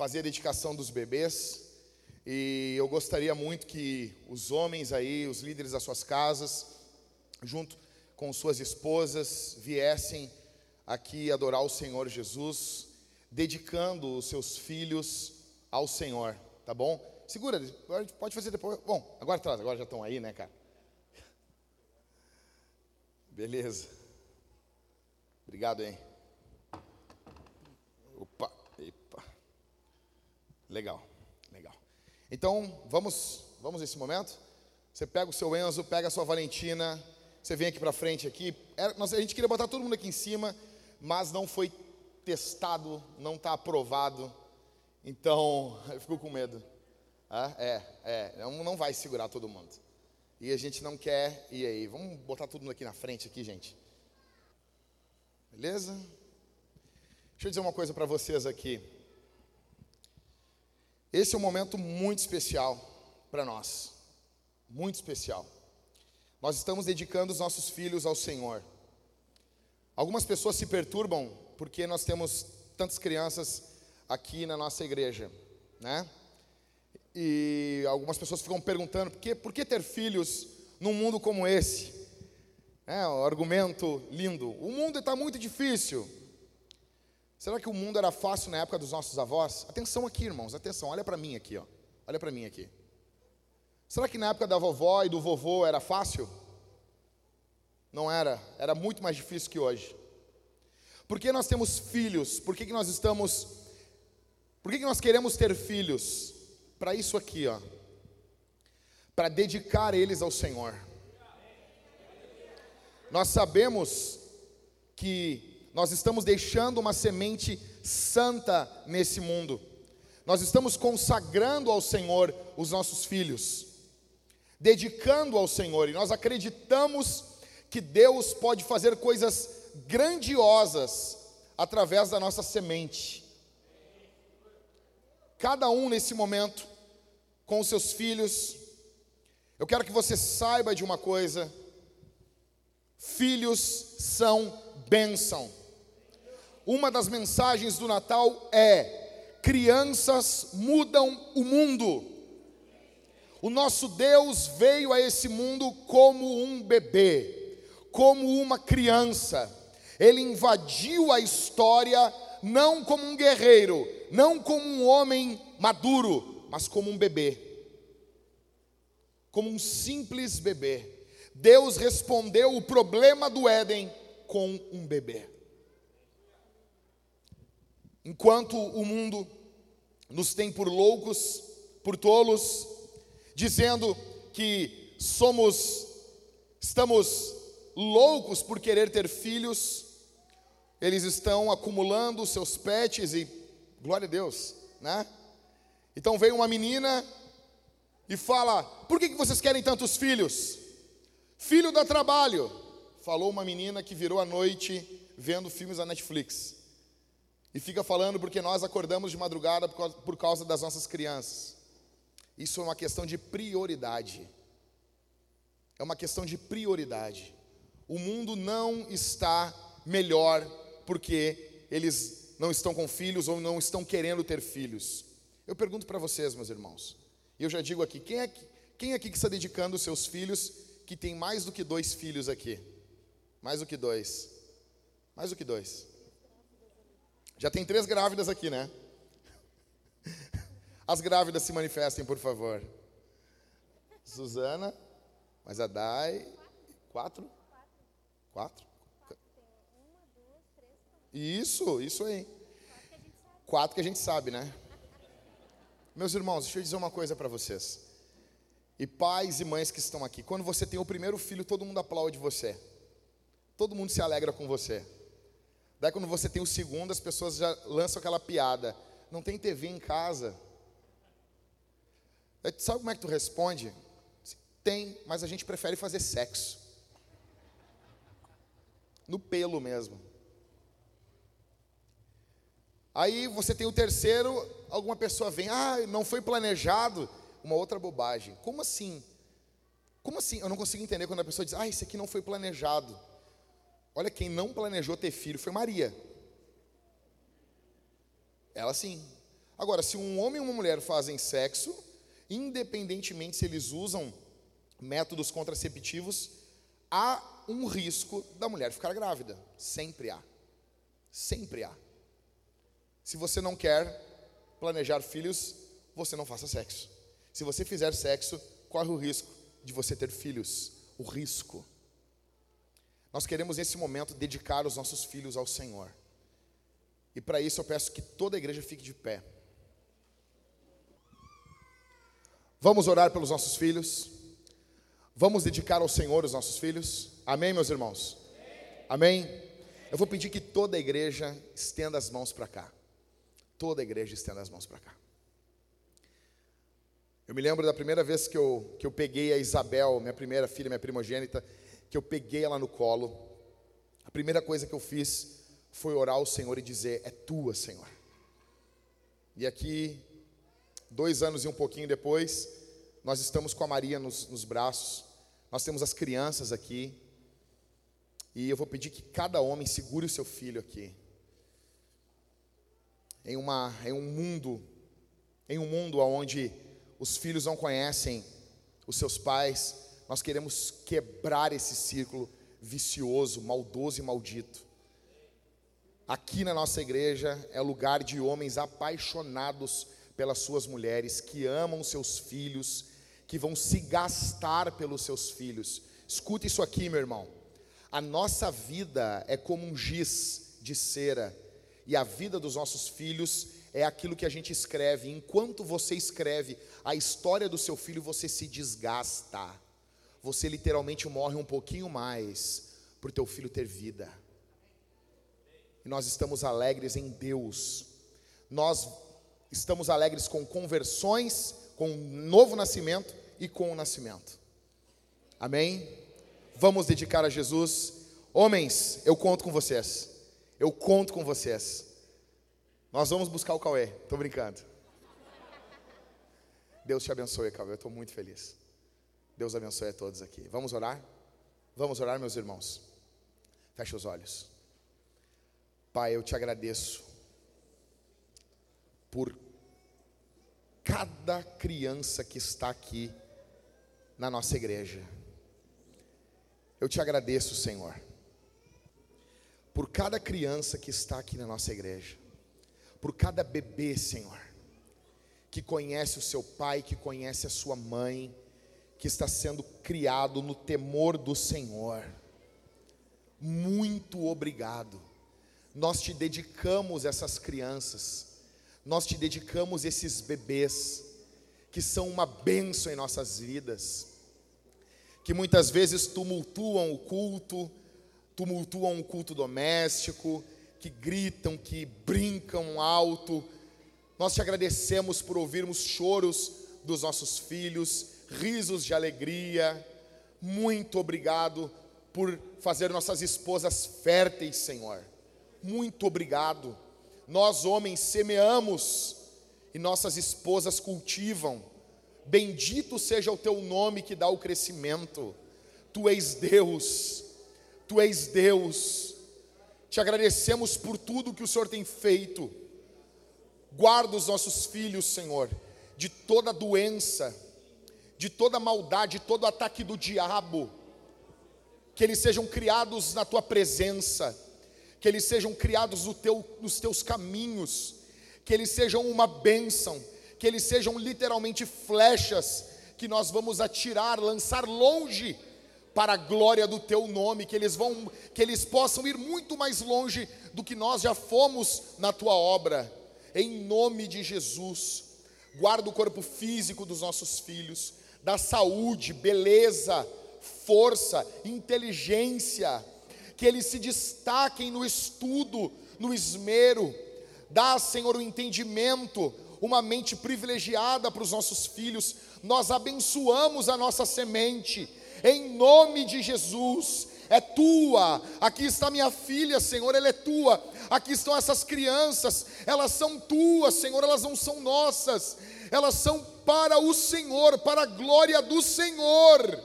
fazer a dedicação dos bebês. E eu gostaria muito que os homens aí, os líderes das suas casas, junto com suas esposas, viessem aqui adorar o Senhor Jesus, dedicando os seus filhos ao Senhor, tá bom? Segura, pode fazer depois. Bom, agora traz, agora já estão aí, né, cara? Beleza. Obrigado, hein? Opa, epa. Legal. Então, vamos, vamos nesse momento? Você pega o seu Enzo, pega a sua Valentina, você vem aqui pra frente aqui. Era- nós- a gente queria botar todo mundo aqui em cima, mas não foi testado, não está aprovado. Então, eu fico com medo. Ah, é, é, não, não vai segurar todo mundo. E a gente não quer, e aí? Vamos botar todo mundo aqui na frente aqui, gente. Beleza? Deixa eu dizer uma coisa para vocês aqui. Esse é um momento muito especial para nós. Muito especial. Nós estamos dedicando os nossos filhos ao Senhor. Algumas pessoas se perturbam porque nós temos tantas crianças aqui na nossa igreja, né? E algumas pessoas ficam perguntando por que, por que ter filhos num mundo como esse? É um argumento lindo. O mundo está muito difícil. Será que o mundo era fácil na época dos nossos avós? Atenção aqui, irmãos, atenção. Olha para mim aqui, ó. Olha para mim aqui. Será que na época da vovó e do vovô era fácil? Não era. Era muito mais difícil que hoje. Por que nós temos filhos? Por que, que nós estamos. Por que, que nós queremos ter filhos? Para isso aqui, ó. Para dedicar eles ao Senhor. Nós sabemos que nós estamos deixando uma semente santa nesse mundo. Nós estamos consagrando ao Senhor os nossos filhos, dedicando ao Senhor, e nós acreditamos que Deus pode fazer coisas grandiosas através da nossa semente. Cada um nesse momento, com os seus filhos, eu quero que você saiba de uma coisa: filhos são bênção. Uma das mensagens do Natal é: crianças mudam o mundo. O nosso Deus veio a esse mundo como um bebê, como uma criança. Ele invadiu a história não como um guerreiro, não como um homem maduro, mas como um bebê. Como um simples bebê. Deus respondeu o problema do Éden com um bebê. Enquanto o mundo nos tem por loucos, por tolos, dizendo que somos estamos loucos por querer ter filhos, eles estão acumulando seus pets e glória a Deus, né? Então vem uma menina e fala: "Por que vocês querem tantos filhos?" Filho dá trabalho, falou uma menina que virou a noite vendo filmes da Netflix. E fica falando porque nós acordamos de madrugada por causa, das nossas crianças. Isso é uma questão de prioridade. É uma questão de prioridade. O mundo não está melhor porque eles não estão com filhos ou não estão querendo ter filhos. Eu pergunto para vocês, meus irmãos, e eu já digo aqui: quem é, que- quem aqui que está dedicando os seus filhos que tem mais do que dois filhos aqui? Mais do que dois? Mais do que dois? Já tem três grávidas aqui, né? As grávidas se manifestem, por favor. Suzana, mas a Dai. Quatro? Quatro? Isso, isso aí. Quatro que a gente sabe, né? Meus irmãos, deixa eu dizer uma coisa para vocês. E pais e mães que estão aqui, quando você tem o primeiro filho, todo mundo aplaude você. Todo mundo se alegra com você. Daí quando você tem o segundo, as pessoas já lançam aquela piada. Não tem TV em casa. Sabe como é que tu responde? Tem, mas a gente prefere fazer sexo. No pelo mesmo. Aí você tem o terceiro, alguma pessoa vem, ah, não foi planejado, uma outra bobagem. Como assim? Como assim? Eu não consigo entender quando a pessoa diz, ah, isso aqui não foi planejado. Olha, quem não planejou ter filho foi Maria. Ela sim. Agora, se um homem e uma mulher fazem sexo, independentemente se eles usam métodos contraceptivos, há um risco da mulher ficar grávida. Sempre há. Sempre há. Se você não quer planejar filhos, você não faça sexo. Se você fizer sexo, corre o risco de você ter filhos. O risco. Nós queremos nesse momento dedicar os nossos filhos ao Senhor. E para isso eu peço que toda a igreja fique de pé. Vamos orar pelos nossos filhos. Vamos dedicar ao Senhor os nossos filhos. Amém, meus irmãos? Amém? Eu vou pedir que toda a igreja estenda as mãos para cá. Toda a igreja estenda as mãos para cá. Eu me lembro da primeira vez que eu, que eu peguei a Isabel, minha primeira filha, minha primogênita, que eu peguei ela no colo. A primeira coisa que eu fiz foi orar ao Senhor e dizer: É tua, Senhor. E aqui, dois anos e um pouquinho depois, nós estamos com a Maria nos, nos braços, nós temos as crianças aqui, e eu vou pedir que cada homem segure o seu filho aqui. Em, uma, em um mundo, em um mundo onde os filhos não conhecem os seus pais, nós queremos quebrar esse círculo vicioso, maldoso e maldito. Aqui na nossa igreja é lugar de homens apaixonados pelas suas mulheres, que amam seus filhos, que vão se gastar pelos seus filhos. Escuta isso aqui, meu irmão. A nossa vida é como um giz de cera, e a vida dos nossos filhos é aquilo que a gente escreve. Enquanto você escreve a história do seu filho, você se desgasta. Você literalmente morre um pouquinho mais para o teu filho ter vida e nós estamos alegres em Deus. Nós estamos alegres com conversões, com novo nascimento e com o nascimento. Amém? Vamos dedicar a Jesus. Homens, eu conto com vocês. Eu conto com vocês. Nós vamos buscar o Cauê. Estou brincando. Deus te abençoe, Cauê. Eu estou muito feliz. Deus abençoe a todos aqui. Vamos orar? Vamos orar, meus irmãos. Feche os olhos. Pai, eu te agradeço por cada criança que está aqui na nossa igreja. Eu te agradeço, Senhor, por cada criança que está aqui na nossa igreja, por cada bebê, Senhor, que conhece o seu pai, que conhece a sua mãe, que está sendo criado no temor do Senhor. Muito obrigado nós te dedicamos essas crianças, nós te dedicamos esses bebês, que são uma bênção em nossas vidas, que muitas vezes tumultuam o culto, tumultuam o culto doméstico, que gritam, que brincam alto. Nós te agradecemos por ouvirmos choros dos nossos filhos, risos de alegria. Muito obrigado por fazer nossas esposas férteis, Senhor muito obrigado. Nós, homens, semeamos e nossas esposas cultivam. Bendito seja o teu nome que dá o crescimento. Tu és Deus, tu és Deus. Te agradecemos por tudo que o Senhor tem feito. Guarda os nossos filhos, Senhor, de toda doença, de toda maldade, de todo ataque do diabo. Que eles sejam criados na tua presença. Que eles sejam criados no teu, nos teus caminhos, que eles sejam uma bênção, que eles sejam literalmente flechas que nós vamos atirar, lançar longe para a glória do teu nome, que eles vão, que eles possam ir muito mais longe do que nós já fomos na tua obra. Em nome de Jesus, guarda o corpo físico dos nossos filhos, da saúde, beleza, força, inteligência, que eles se destaquem no estudo, no esmero. Dá, Senhor, o entendimento, uma mente privilegiada para os nossos filhos. Nós abençoamos a nossa semente, em nome de Jesus. É tua, aqui está minha filha, Senhor, ela é tua. Aqui estão essas crianças, elas são tuas, Senhor, elas não são nossas, elas são para o Senhor, para a glória do Senhor.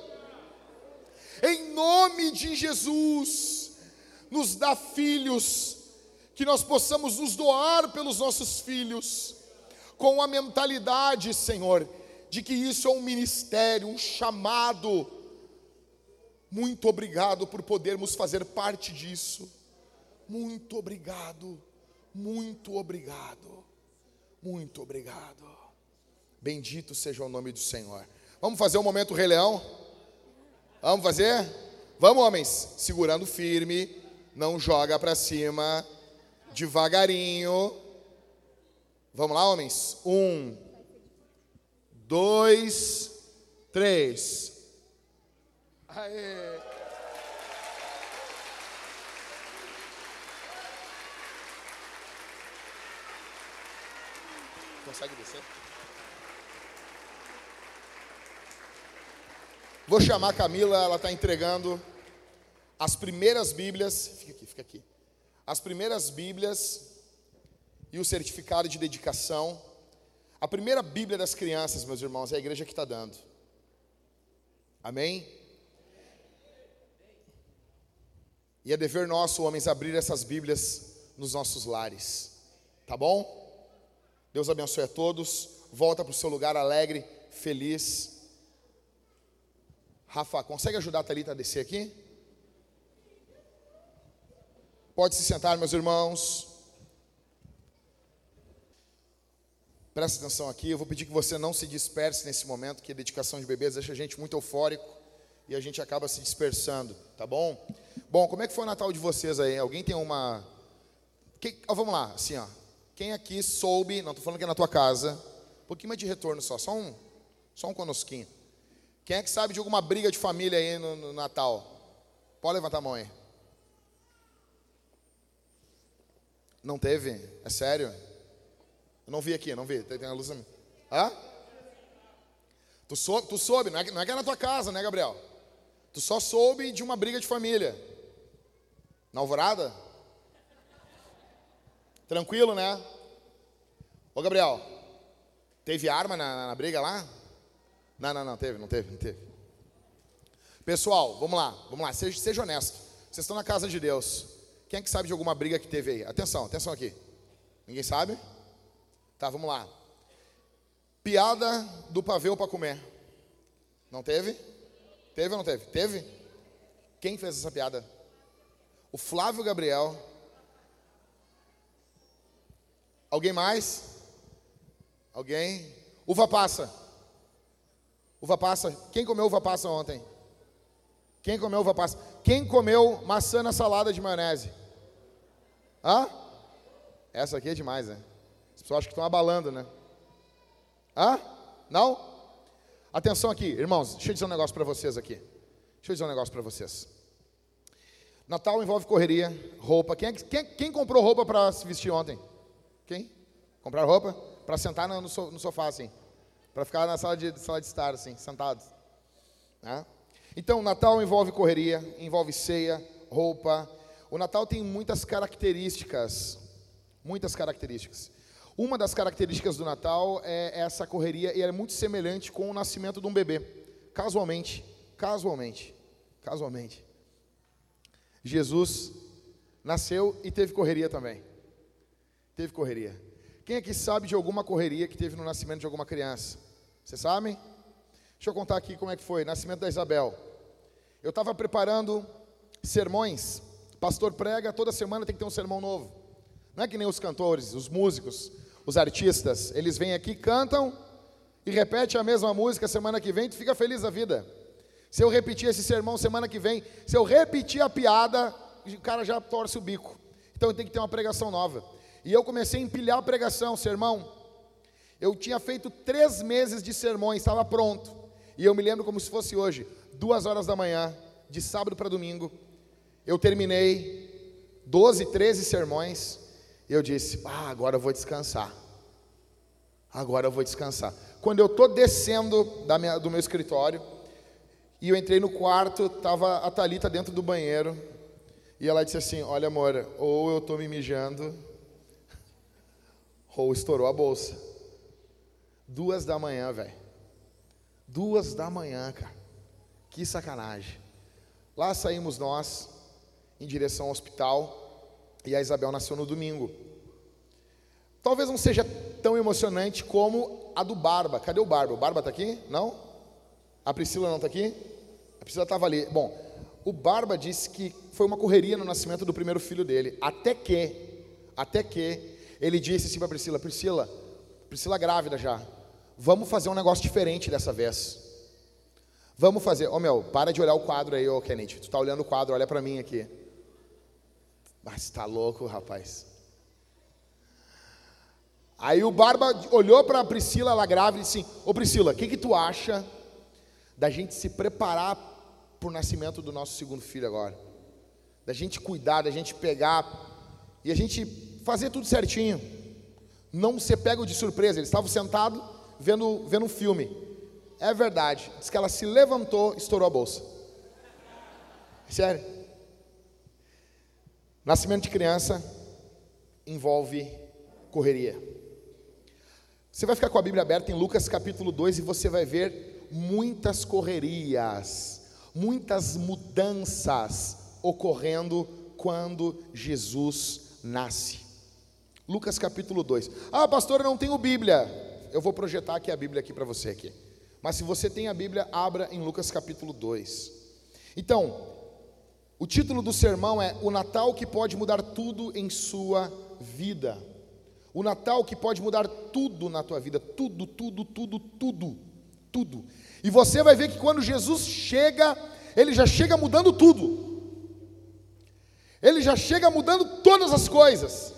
Em nome de Jesus, nos dá filhos, que nós possamos nos doar pelos nossos filhos, com a mentalidade, Senhor, de que isso é um ministério, um chamado. Muito obrigado por podermos fazer parte disso. Muito obrigado, muito obrigado, muito obrigado. Bendito seja o nome do Senhor. Vamos fazer um momento Rei Leão? Vamos fazer? Vamos, homens, segurando firme, não joga para cima, devagarinho. Vamos lá, homens? Um, dois, três. Aê. Consegue descer? Vou chamar a Camila, ela está entregando as primeiras Bíblias. Fica aqui, fica aqui. As primeiras Bíblias e o certificado de dedicação. A primeira Bíblia das crianças, meus irmãos, é a igreja que está dando. Amém? E é dever nosso, homens, abrir essas Bíblias nos nossos lares. Tá bom? Deus abençoe a todos. Volta para o seu lugar alegre, feliz. Rafa, consegue ajudar a Thalita a descer aqui? Pode se sentar, meus irmãos. Presta atenção aqui, eu vou pedir que você não se disperse nesse momento, que a dedicação de bebês deixa a gente muito eufórico e a gente acaba se dispersando, tá bom? Bom, como é que foi o Natal de vocês aí? Alguém tem uma. Oh, vamos lá, assim, ó. Quem aqui soube, não estou falando que é na tua casa, um pouquinho mais de retorno só, só um, só um conosquinho. Quem é que sabe de alguma briga de família aí no, no Natal? Pode levantar a mão aí. Não teve? É sério? Eu não vi aqui, não vi. Tem, tem a luz ali. Hã? Tu, sou, tu soube, não é, não é que é na tua casa, né, Gabriel? Tu só soube de uma briga de família. Na alvorada? Tranquilo, né? Ô Gabriel, teve arma na, na, briga lá? Não, não, não, teve, não teve, não teve. Pessoal, vamos lá, vamos lá, seja, seja honesto. Vocês estão na casa de Deus. Quem é que sabe de alguma briga que teve aí? Atenção, atenção aqui. Ninguém sabe? Tá, vamos lá. Piada do pavê para comer. Não teve? Teve ou não teve? Teve? Quem fez essa piada? O Flávio Gabriel Alguém mais? Alguém? Uva passa. Uva passa. Quem comeu uva passa ontem? Quem comeu uva passa? Quem comeu maçã na salada de maionese? Hã? Essa aqui é demais, né? As pessoas acham que estão abalando, né? Hã? Não? Atenção aqui, irmãos, deixa eu dizer um negócio para vocês aqui. Deixa eu dizer um negócio para vocês. Natal envolve correria, roupa. Quem, é quem, quem comprou roupa para se vestir ontem? Quem? Comprar roupa? Para sentar no, no, sofá, assim. Para ficar na sala de, sala de estar, assim, sentados. Né? Então, Natal envolve correria, envolve ceia, roupa. O Natal tem muitas características. Muitas características. Uma das características do Natal é essa correria e é muito semelhante com o nascimento de um bebê. Casualmente, casualmente, casualmente. Jesus nasceu e teve correria também. Teve correria. Quem aqui sabe de alguma correria que teve no nascimento de alguma criança? Vocês sabem? Deixa eu contar aqui como é que foi. Nascimento da Isabel. Eu estava preparando sermões. Pastor prega, toda semana tem que ter um sermão novo. Não é que nem os cantores, os músicos, os artistas. Eles vêm aqui, cantam e repetem a mesma música semana que vem, tu fica feliz da vida. Se eu repetir esse sermão semana que vem, se eu repetir a piada, o cara já torce o bico. Então tem que ter uma pregação nova. E eu comecei a empilhar a pregação, sermão. Eu tinha feito três meses de sermões, estava pronto. E eu me lembro como se fosse hoje, duas horas da manhã, de sábado para domingo. Eu terminei 12, 13 sermões. E eu disse: Ah, agora eu vou descansar. agora eu vou descansar. Quando eu estou descendo minha, do meu escritório, e eu entrei no quarto, estava a Thalita dentro do banheiro, e ela disse assim: Olha, amor, ou eu estou me mijando, ou estourou a bolsa. Duas da manhã, velho. Duas da manhã, cara. Que sacanagem. Lá saímos nós, em direção ao hospital, e a Isabel nasceu no domingo. Talvez não seja tão emocionante como a do Barba. Cadê o Barba? O Barba está aqui? Não? A Priscila não está aqui? A Priscila estava ali. Bom, o Barba disse que foi uma correria no nascimento do primeiro filho dele, até que, até que ele disse assim para Priscila, Priscila, Priscila grávida já, vamos fazer um negócio diferente dessa vez. Vamos fazer, ô oh, meu, para de olhar o quadro aí, ô oh, Kenneth, tu tá olhando o quadro, olha para mim aqui. Mas tá louco, rapaz. Aí o Barba olhou para a Priscila, ela grávida, e disse: Ô Priscila, o que, que tu acha da gente se preparar para o nascimento do nosso segundo filho agora. Da gente cuidar, da gente pegar e a gente fazer tudo certinho. Não ser pego de surpresa. Eles estavam sentados vendo, vendo um filme. É verdade. Diz que ela se levantou, estourou a bolsa. Sério. Nascimento de criança envolve correria. Você vai ficar com a Bíblia aberta em Lucas capítulo 2 e você vai ver muitas correrias muitas mudanças ocorrendo quando Jesus nasce. Lucas capítulo 2. Ah, pastor, eu não tenho Bíblia. Eu vou projetar aqui a Bíblia aqui para você aqui. Mas se você tem a Bíblia, abra em Lucas capítulo 2. Então, o título do sermão é O Natal que pode mudar tudo em sua vida. O Natal que pode mudar tudo na tua vida, tudo, tudo, tudo, tudo, tudo. E você vai ver que quando Jesus chega, ele já chega mudando tudo. Ele já chega mudando todas as coisas.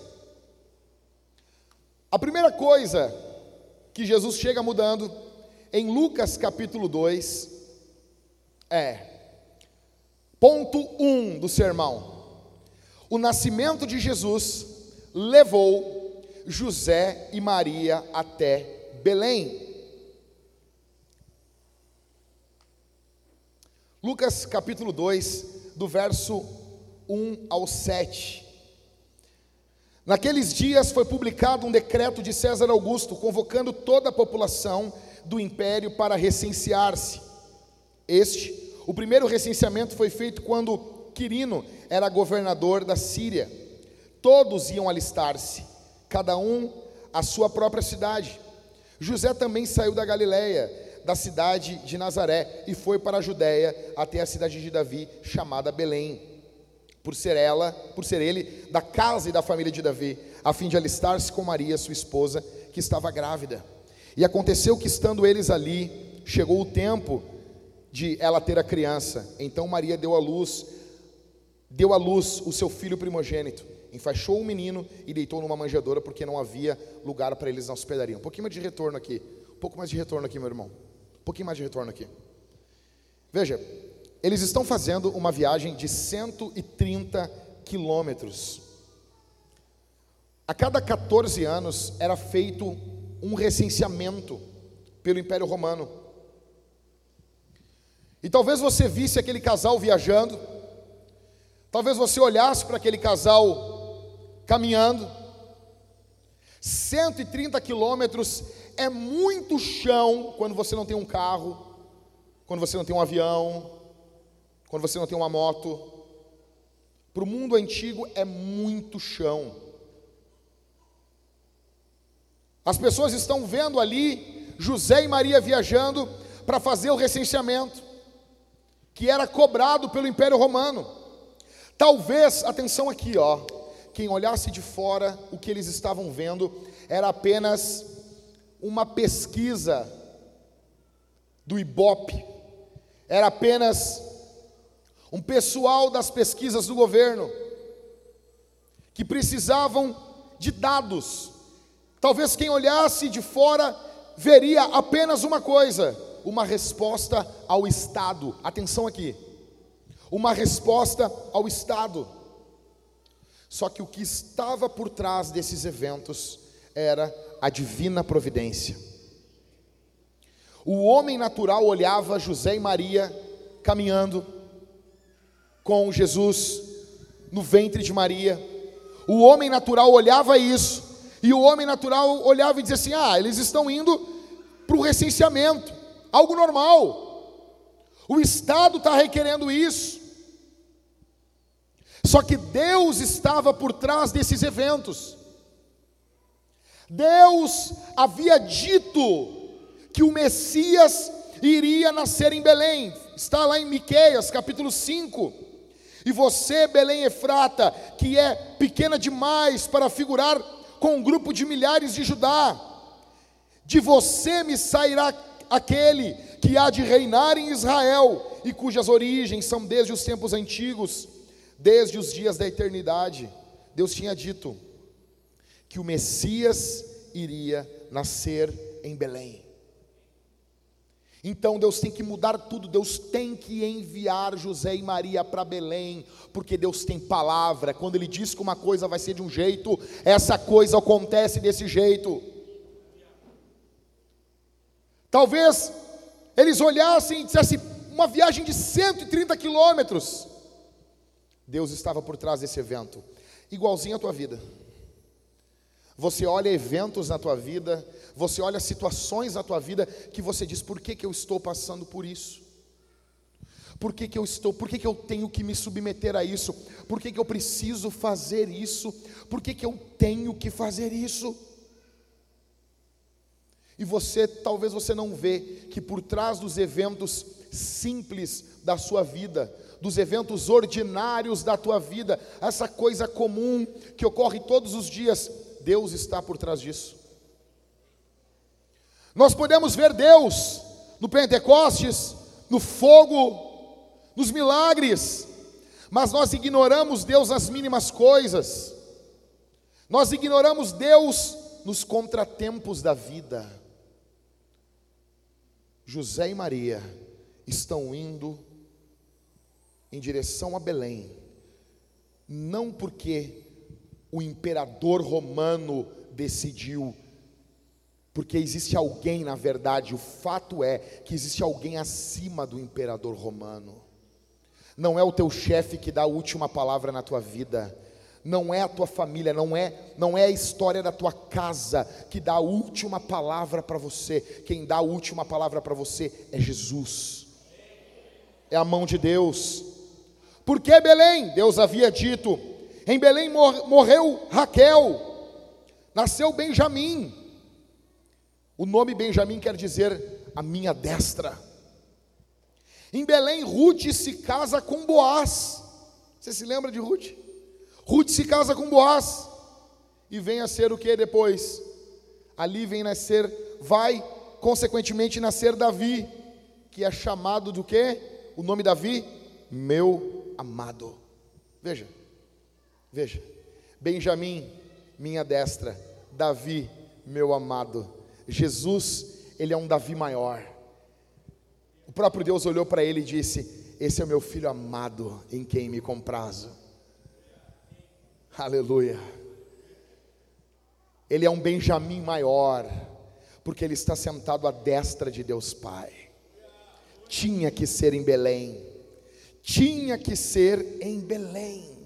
A primeira coisa que Jesus chega mudando em Lucas capítulo 2 é ponto 1 um do sermão. O nascimento de Jesus levou José e Maria até Belém. Lucas capítulo 2, do verso 1 ao 7. Naqueles dias foi publicado um decreto de César Augusto convocando toda a população do império para recensear-se. Este, o primeiro recenseamento foi feito quando Quirino era governador da Síria. Todos iam alistar-se, cada um à sua própria cidade. José também saiu da Galiléia da cidade de Nazaré e foi para a Judéia até a cidade de Davi, chamada Belém, por ser ela, por ser ele da casa e da família de Davi, a fim de alistar-se com Maria, sua esposa, que estava grávida. E aconteceu que estando eles ali, chegou o tempo de ela ter a criança. Então Maria deu à luz, deu à luz o seu filho primogênito, enfaixou o menino e deitou numa manjedoura, porque não havia lugar para eles na hospedaria. Um pouquinho mais de retorno aqui, um pouco mais de retorno aqui, meu irmão pouquinho mais de retorno aqui. Veja, eles estão fazendo uma viagem de 130 quilômetros. A cada 14 anos era feito um recenseamento pelo Império Romano. E talvez você visse aquele casal viajando, talvez você olhasse para aquele casal caminhando. 130 quilômetros é muito chão quando você não tem um carro, quando você não tem um avião, quando você não tem uma moto. Para o mundo antigo é muito chão. As pessoas estão vendo ali José e Maria viajando para fazer o recenseamento, que era cobrado pelo Império Romano. Talvez, atenção aqui, ó, quem olhasse de fora, o que eles estavam vendo era apenas uma pesquisa do IBOP, era apenas um pessoal das pesquisas do governo que precisavam de dados. Talvez quem olhasse de fora veria apenas uma coisa: uma resposta ao Estado. Atenção aqui. Uma resposta ao Estado. Só que o que estava por trás desses eventos era a divina providência. O homem natural olhava José e Maria caminhando com Jesus no ventre de Maria. O homem natural olhava isso, e o homem natural olhava e dizia assim: ah, eles estão indo para o recenseamento, algo normal. O Estado está requerendo isso. Só que Deus estava por trás desses eventos. Deus havia dito que o Messias iria nascer em Belém. Está lá em Miqueias, capítulo 5. E você, Belém Efrata, que é pequena demais para figurar com um grupo de milhares de Judá, de você me sairá aquele que há de reinar em Israel e cujas origens são desde os tempos antigos, desde os dias da eternidade. Deus tinha dito que o Messias iria nascer em Belém. Então Deus tem que mudar tudo, Deus tem que enviar José e Maria para Belém, porque Deus tem palavra. Quando Ele diz que uma coisa vai ser de um jeito, essa coisa acontece desse jeito. Talvez eles olhassem e dissessem: uma viagem de 130 quilômetros. Deus estava por trás desse evento, igualzinho à tua vida. Você olha eventos na tua vida, você olha situações na tua vida que você diz: por que, que eu estou passando por isso? Por que, que eu estou, por que, que eu tenho que me submeter a isso? Por que, que eu preciso fazer isso? Por que, que eu tenho que fazer isso? E você, talvez você não vê que por trás dos eventos simples da sua vida, dos eventos ordinários da tua vida, essa coisa comum que ocorre todos os dias, Deus está por trás disso. Nós podemos ver Deus no Pentecostes, no fogo, nos milagres, mas nós ignoramos Deus nas mínimas coisas, nós ignoramos Deus nos contratempos da vida. José e Maria estão indo em direção a Belém, não porque o imperador romano decidiu, porque existe alguém, na verdade, o fato é que existe alguém acima do imperador romano. Não é o teu chefe que dá a última palavra na tua vida, não é a tua família, não é, não é a história da tua casa que dá a última palavra para você. Quem dá a última palavra para você é Jesus. É a mão de Deus. Por que Belém? Deus havia dito: em Belém morreu Raquel, nasceu Benjamim. O nome Benjamim quer dizer a minha destra. Em Belém, Ruth se casa com Boaz. Você se lembra de Ruth? Ruth se casa com Boaz e vem a ser o que depois? Ali vem nascer, vai consequentemente nascer Davi, que é chamado do que? O nome Davi? Meu amado. Veja, veja. Benjamim, minha destra. Davi, meu amado. Jesus, ele é um Davi maior. O próprio Deus olhou para ele e disse: Esse é o meu filho amado, em quem me comprazo. Aleluia. Ele é um Benjamim maior, porque ele está sentado à destra de Deus Pai. Tinha que ser em Belém, tinha que ser em Belém.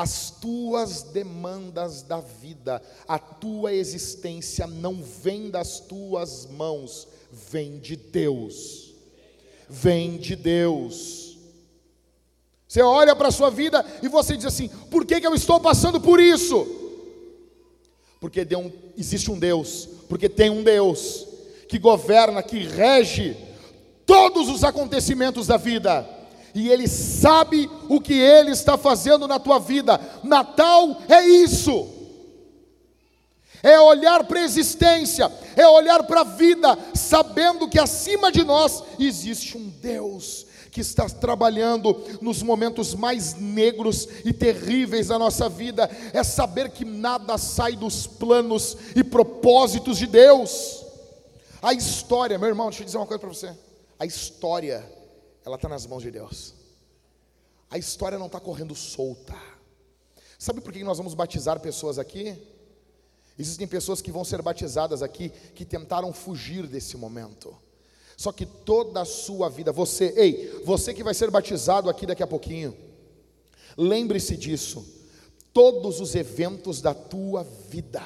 As tuas demandas da vida, a tua existência não vem das tuas mãos, vem de Deus. Vem de Deus. Você olha para a sua vida e você diz assim: por que, que eu estou passando por isso? Porque um, existe um Deus, porque tem um Deus que governa, que rege todos os acontecimentos da vida, e Ele sabe o que Ele está fazendo na tua vida. Natal é isso. É olhar para a existência, é olhar para a vida, sabendo que acima de nós existe um Deus que está trabalhando nos momentos mais negros e terríveis da nossa vida, é saber que nada sai dos planos e propósitos de Deus. A história, meu irmão, deixa eu dizer uma coisa para você. A história, ela está nas mãos de Deus. A história não está correndo solta. Sabe por que nós vamos batizar pessoas aqui? Existem pessoas que vão ser batizadas aqui que tentaram fugir desse momento. Só que toda a sua vida, você, ei, você que vai ser batizado aqui daqui a pouquinho, lembre-se disso. Todos os eventos da tua vida,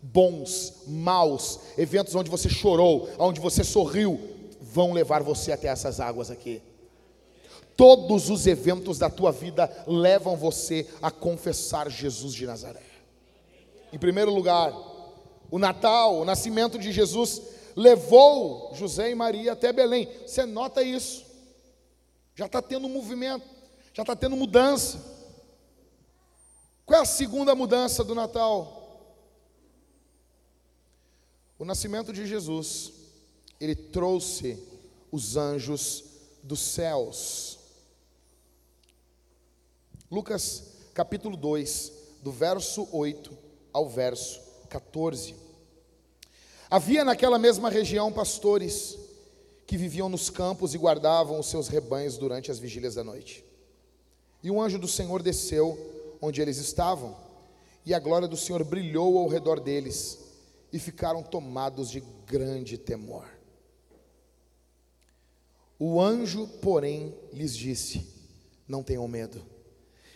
bons, maus, eventos onde você chorou, onde você sorriu, vão levar você até essas águas aqui. Todos os eventos da tua vida levam você a confessar Jesus de Nazaré. Em primeiro lugar, o Natal, o nascimento de Jesus, levou José e Maria até Belém. Você nota isso? Já está tendo movimento, já está tendo mudança. Qual é a segunda mudança do Natal? O nascimento de Jesus, ele trouxe os anjos dos céus. Lucas capítulo 2, do verso 8 ao verso 14. Havia naquela mesma região pastores que viviam nos campos e guardavam os seus rebanhos durante as vigílias da noite. E um anjo do Senhor desceu onde eles estavam, e a glória do Senhor brilhou ao redor deles, e ficaram tomados de grande temor. O anjo, porém, lhes disse: Não tenham medo.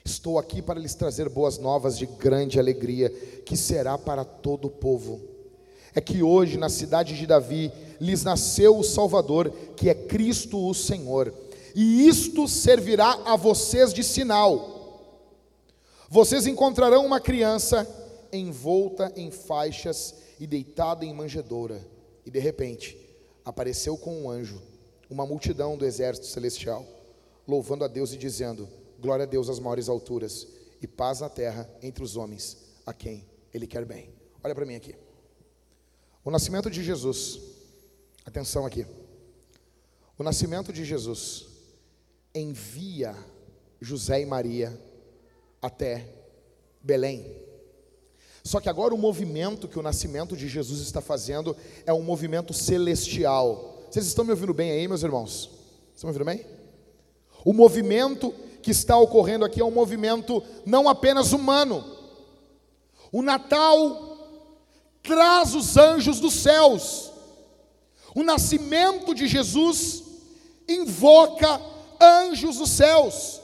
Estou aqui para lhes trazer boas novas de grande alegria, que será para todo o povo. É que hoje, na cidade de Davi, lhes nasceu o Salvador, que é Cristo o Senhor. E isto servirá a vocês de sinal. Vocês encontrarão uma criança envolta em faixas e deitada em manjedoura. E de repente, apareceu com um anjo, uma multidão do exército celestial, louvando a Deus e dizendo: Glória a Deus às maiores alturas e paz na terra entre os homens a quem Ele quer bem. Olha para mim aqui. O nascimento de Jesus, atenção aqui. O nascimento de Jesus envia José e Maria até Belém. Só que agora o movimento que o nascimento de Jesus está fazendo é um movimento celestial. Vocês estão me ouvindo bem aí, meus irmãos? Estão me ouvindo bem? O movimento que está ocorrendo aqui é um movimento não apenas humano. O Natal traz os anjos dos céus. O nascimento de Jesus invoca anjos dos céus.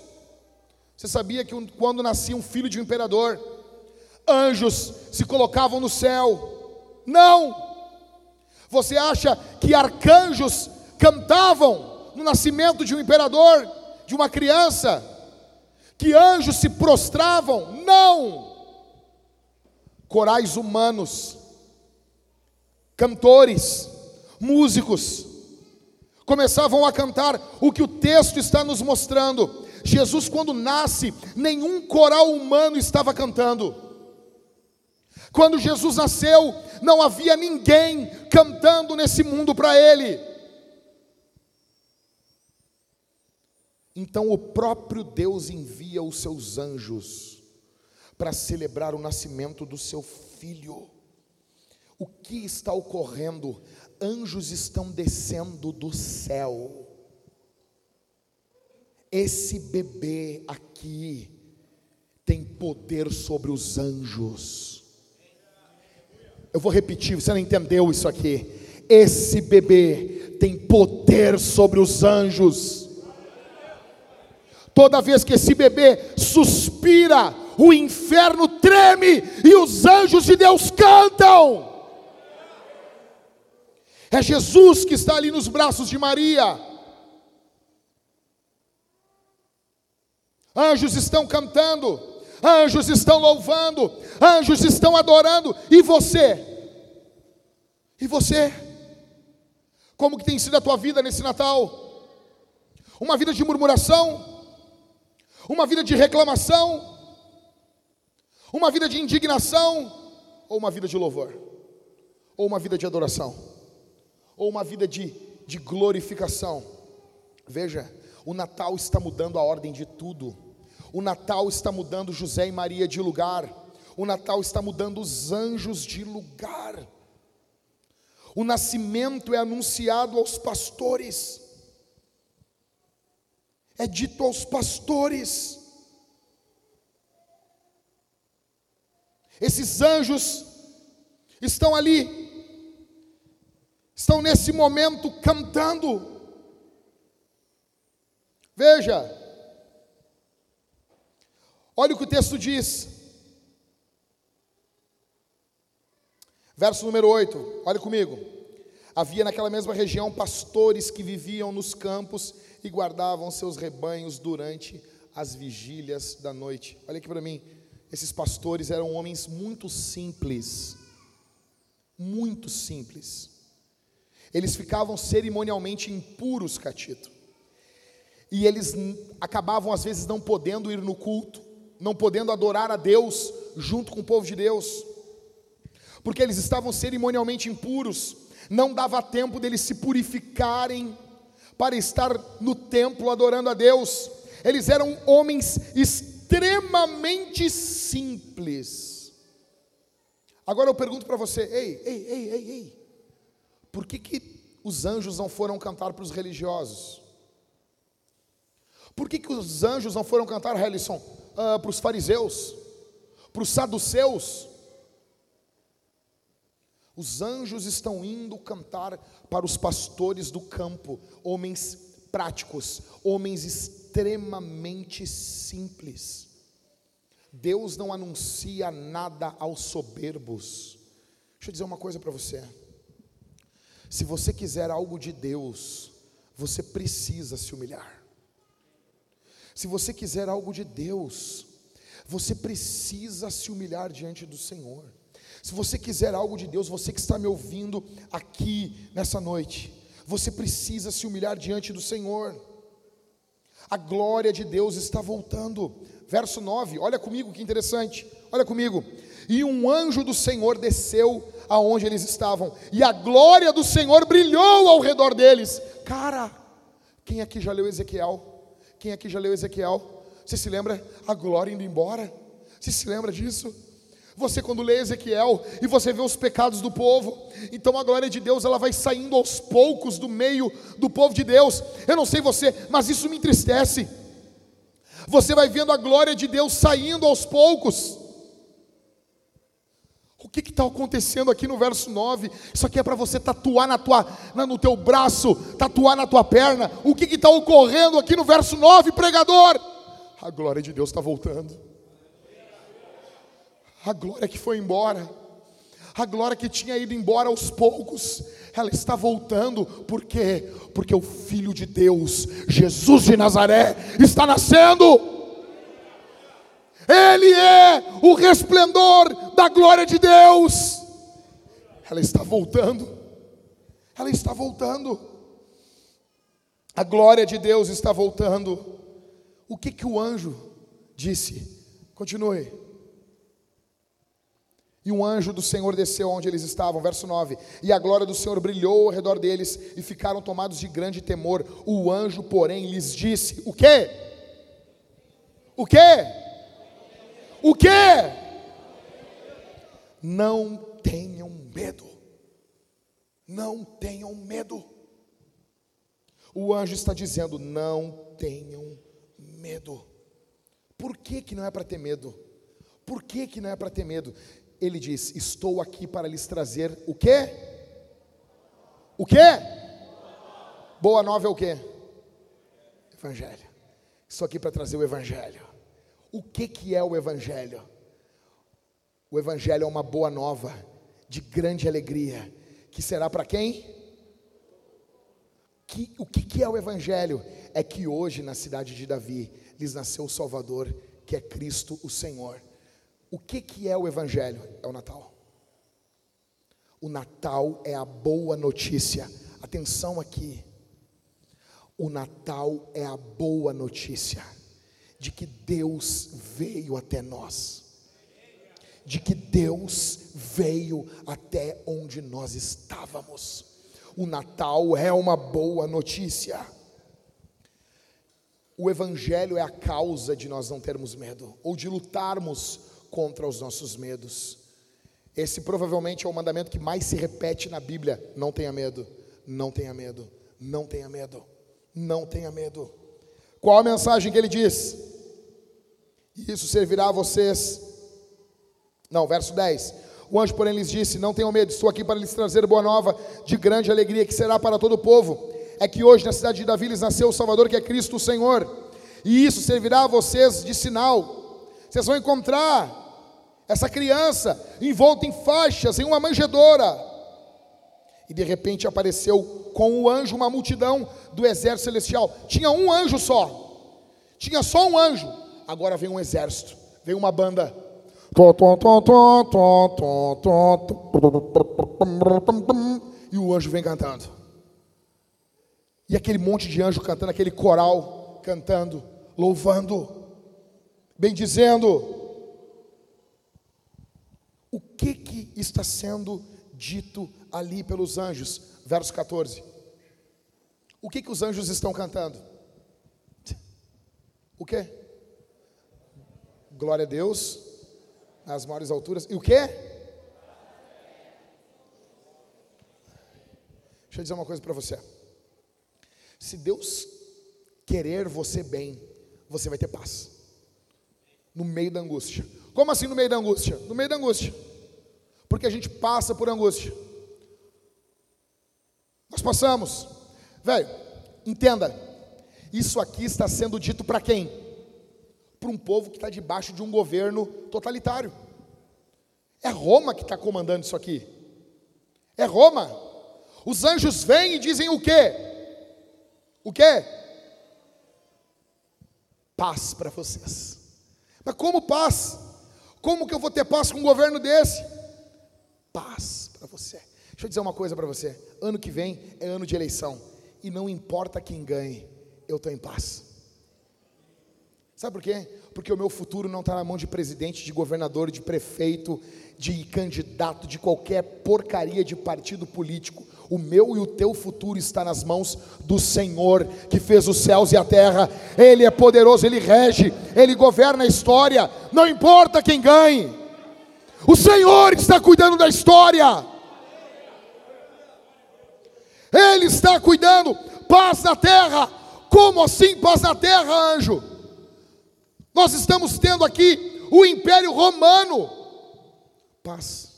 Você sabia que quando nascia um filho de um imperador, anjos se colocavam no céu? Não! Você acha que arcanjos cantavam no nascimento de um imperador? de uma criança, que anjos se prostravam, não. Corais humanos, cantores, músicos, começavam a cantar o que o texto está nos mostrando. Jesus, quando nasce, nenhum coral humano estava cantando. Quando Jesus nasceu, não havia ninguém cantando nesse mundo para ele. Então o próprio Deus envia os seus anjos para celebrar o nascimento do seu filho. O que está ocorrendo? Anjos estão descendo do céu. Esse bebê aqui tem poder sobre os anjos. Eu vou repetir, você não entendeu isso aqui. Esse bebê tem poder sobre os anjos. Toda vez que esse bebê suspira, o inferno treme e os anjos de Deus cantam. É Jesus que está ali nos braços de Maria. Anjos estão cantando, anjos estão louvando, anjos estão adorando, e você? E você? Como que tem sido a tua vida nesse Natal? Uma vida de murmuração? Uma vida de reclamação, uma vida de indignação, ou uma vida de louvor, ou uma vida de adoração, ou uma vida de, de glorificação. Veja, o Natal está mudando a ordem de tudo. O Natal está mudando José e Maria de lugar. O Natal está mudando os anjos de lugar. O nascimento é anunciado aos pastores é dito aos pastores. Esses anjos estão ali, estão nesse momento cantando. Veja, olha o que o texto diz. Verso número 8, olha comigo. Havia naquela mesma região pastores que viviam nos campos e guardavam seus rebanhos durante as vigílias da noite. Olha aqui para mim. Esses pastores eram homens muito simples. Muito simples. Eles ficavam cerimonialmente impuros, Catito. E eles acabavam, às vezes, não podendo ir no culto, não podendo adorar a Deus junto com o povo de Deus, porque eles estavam cerimonialmente impuros, não dava tempo deles se purificarem para estar no templo adorando a Deus. Eles eram homens extremamente simples. Agora eu pergunto para você: ei, ei, ei, ei, ei, por que, que os anjos não foram cantar para os religiosos? Por que, que os anjos não foram cantar, Helison, uh, para os fariseus, para os saduceus? Os anjos estão indo cantar para os pastores do campo, homens práticos, homens extremamente simples. Deus não anuncia nada aos soberbos. Deixa eu dizer uma coisa para você. Se você quiser algo de Deus, você precisa se humilhar. Se você quiser algo de Deus, você precisa se humilhar diante do Senhor. Se você quiser algo de Deus, você que está me ouvindo aqui nessa noite, você precisa se humilhar diante do Senhor. A glória de Deus está voltando. Verso 9, olha comigo que interessante. Olha comigo. E um anjo do Senhor desceu aonde eles estavam, e a glória do Senhor brilhou ao redor deles. Cara, quem aqui já leu Ezequiel? Quem aqui já leu Ezequiel? Você se lembra a glória indo embora? Você se lembra disso? Você quando lê Ezequiel e você vê os pecados do povo, então a glória de Deus ela vai saindo aos poucos do meio do povo de Deus. Eu não sei você, mas isso me entristece. Você vai vendo a glória de Deus saindo aos poucos. O que está acontecendo aqui no verso 9? Isso aqui é para você tatuar na tua, na, no teu braço, tatuar na tua perna. O que está ocorrendo aqui no verso 9, pregador? A glória de Deus está voltando. A glória que foi embora, a glória que tinha ido embora aos poucos, ela está voltando, por quê? Porque o Filho de Deus, Jesus de Nazaré, está nascendo. Ele é o resplendor da glória de Deus. Ela está voltando. Ela está voltando. A glória de Deus está voltando. O que que o anjo disse? Continue. E um anjo do Senhor desceu onde eles estavam, verso 9. E a glória do Senhor brilhou ao redor deles e ficaram tomados de grande temor. O anjo, porém, lhes disse: O quê? O quê? O quê? Não tenham medo. Não tenham medo. O anjo está dizendo: Não tenham medo. Por que, que não é para ter medo? Por que, que não é para ter medo? Ele diz: Estou aqui para lhes trazer o quê? O quê? Boa nova é o quê? Evangelho. Estou aqui para trazer o Evangelho. O que, que é o Evangelho? O Evangelho é uma boa nova, de grande alegria, que será para quem? Que, o que, que é o Evangelho? É que hoje, na cidade de Davi, lhes nasceu o Salvador, que é Cristo o Senhor. O que, que é o Evangelho? É o Natal. O Natal é a boa notícia. Atenção aqui. O Natal é a boa notícia de que Deus veio até nós. De que Deus veio até onde nós estávamos. O Natal é uma boa notícia. O Evangelho é a causa de nós não termos medo, ou de lutarmos contra os nossos medos. Esse provavelmente é o mandamento que mais se repete na Bíblia: não tenha medo, não tenha medo, não tenha medo, não tenha medo. Qual a mensagem que ele diz? Isso servirá a vocês. Não, verso 10. O anjo, porém, lhes disse: Não tenham medo, estou aqui para lhes trazer boa nova de grande alegria, que será para todo o povo. É que hoje na cidade de Davi lhes nasceu o Salvador, que é Cristo o Senhor. E isso servirá a vocês de sinal. Vocês vão encontrar essa criança envolta em faixas, em uma manjedoura. E de repente apareceu com o anjo uma multidão do exército celestial. Tinha um anjo só. Tinha só um anjo. Agora vem um exército. Vem uma banda e o anjo vem cantando. E aquele monte de anjo cantando, aquele coral cantando, louvando, bendizendo. O que que está sendo dito ali pelos anjos? Verso 14. O que que os anjos estão cantando? O que? Glória a Deus nas maiores alturas. E o que? Deixa eu dizer uma coisa para você. Se Deus querer você bem, você vai ter paz. No meio da angústia. Como assim no meio da angústia? No meio da angústia. Porque a gente passa por angústia. Nós passamos. Velho, entenda. Isso aqui está sendo dito para quem? para um povo que está debaixo de um governo totalitário. É Roma que está comandando isso aqui. É Roma. Os anjos vêm e dizem o quê? O quê? Paz para vocês. Mas como paz? Como que eu vou ter paz com um governo desse? Paz para você. Deixa eu dizer uma coisa para você. Ano que vem é ano de eleição. E não importa quem ganhe, eu estou em paz. Sabe por quê? Porque o meu futuro não está na mão de presidente, de governador, de prefeito, de candidato, de qualquer porcaria de partido político. O meu e o teu futuro está nas mãos do Senhor, que fez os céus e a terra. Ele é poderoso, ele rege, ele governa a história. Não importa quem ganhe, o Senhor está cuidando da história. Ele está cuidando, paz na terra. Como assim paz na terra, anjo? Nós estamos tendo aqui o Império Romano. Paz.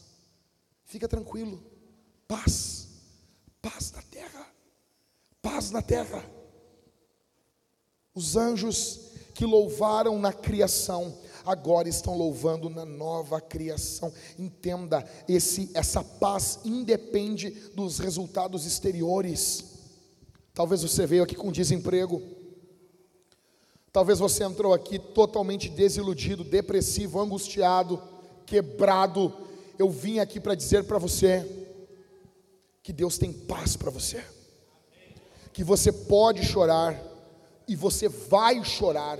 Fica tranquilo. Paz. Paz na terra. Paz na terra. Os anjos que louvaram na criação, agora estão louvando na nova criação. Entenda, esse essa paz independe dos resultados exteriores. Talvez você veio aqui com desemprego. Talvez você entrou aqui totalmente desiludido, depressivo, angustiado, quebrado. Eu vim aqui para dizer para você que Deus tem paz para você. Que você pode chorar e você vai chorar.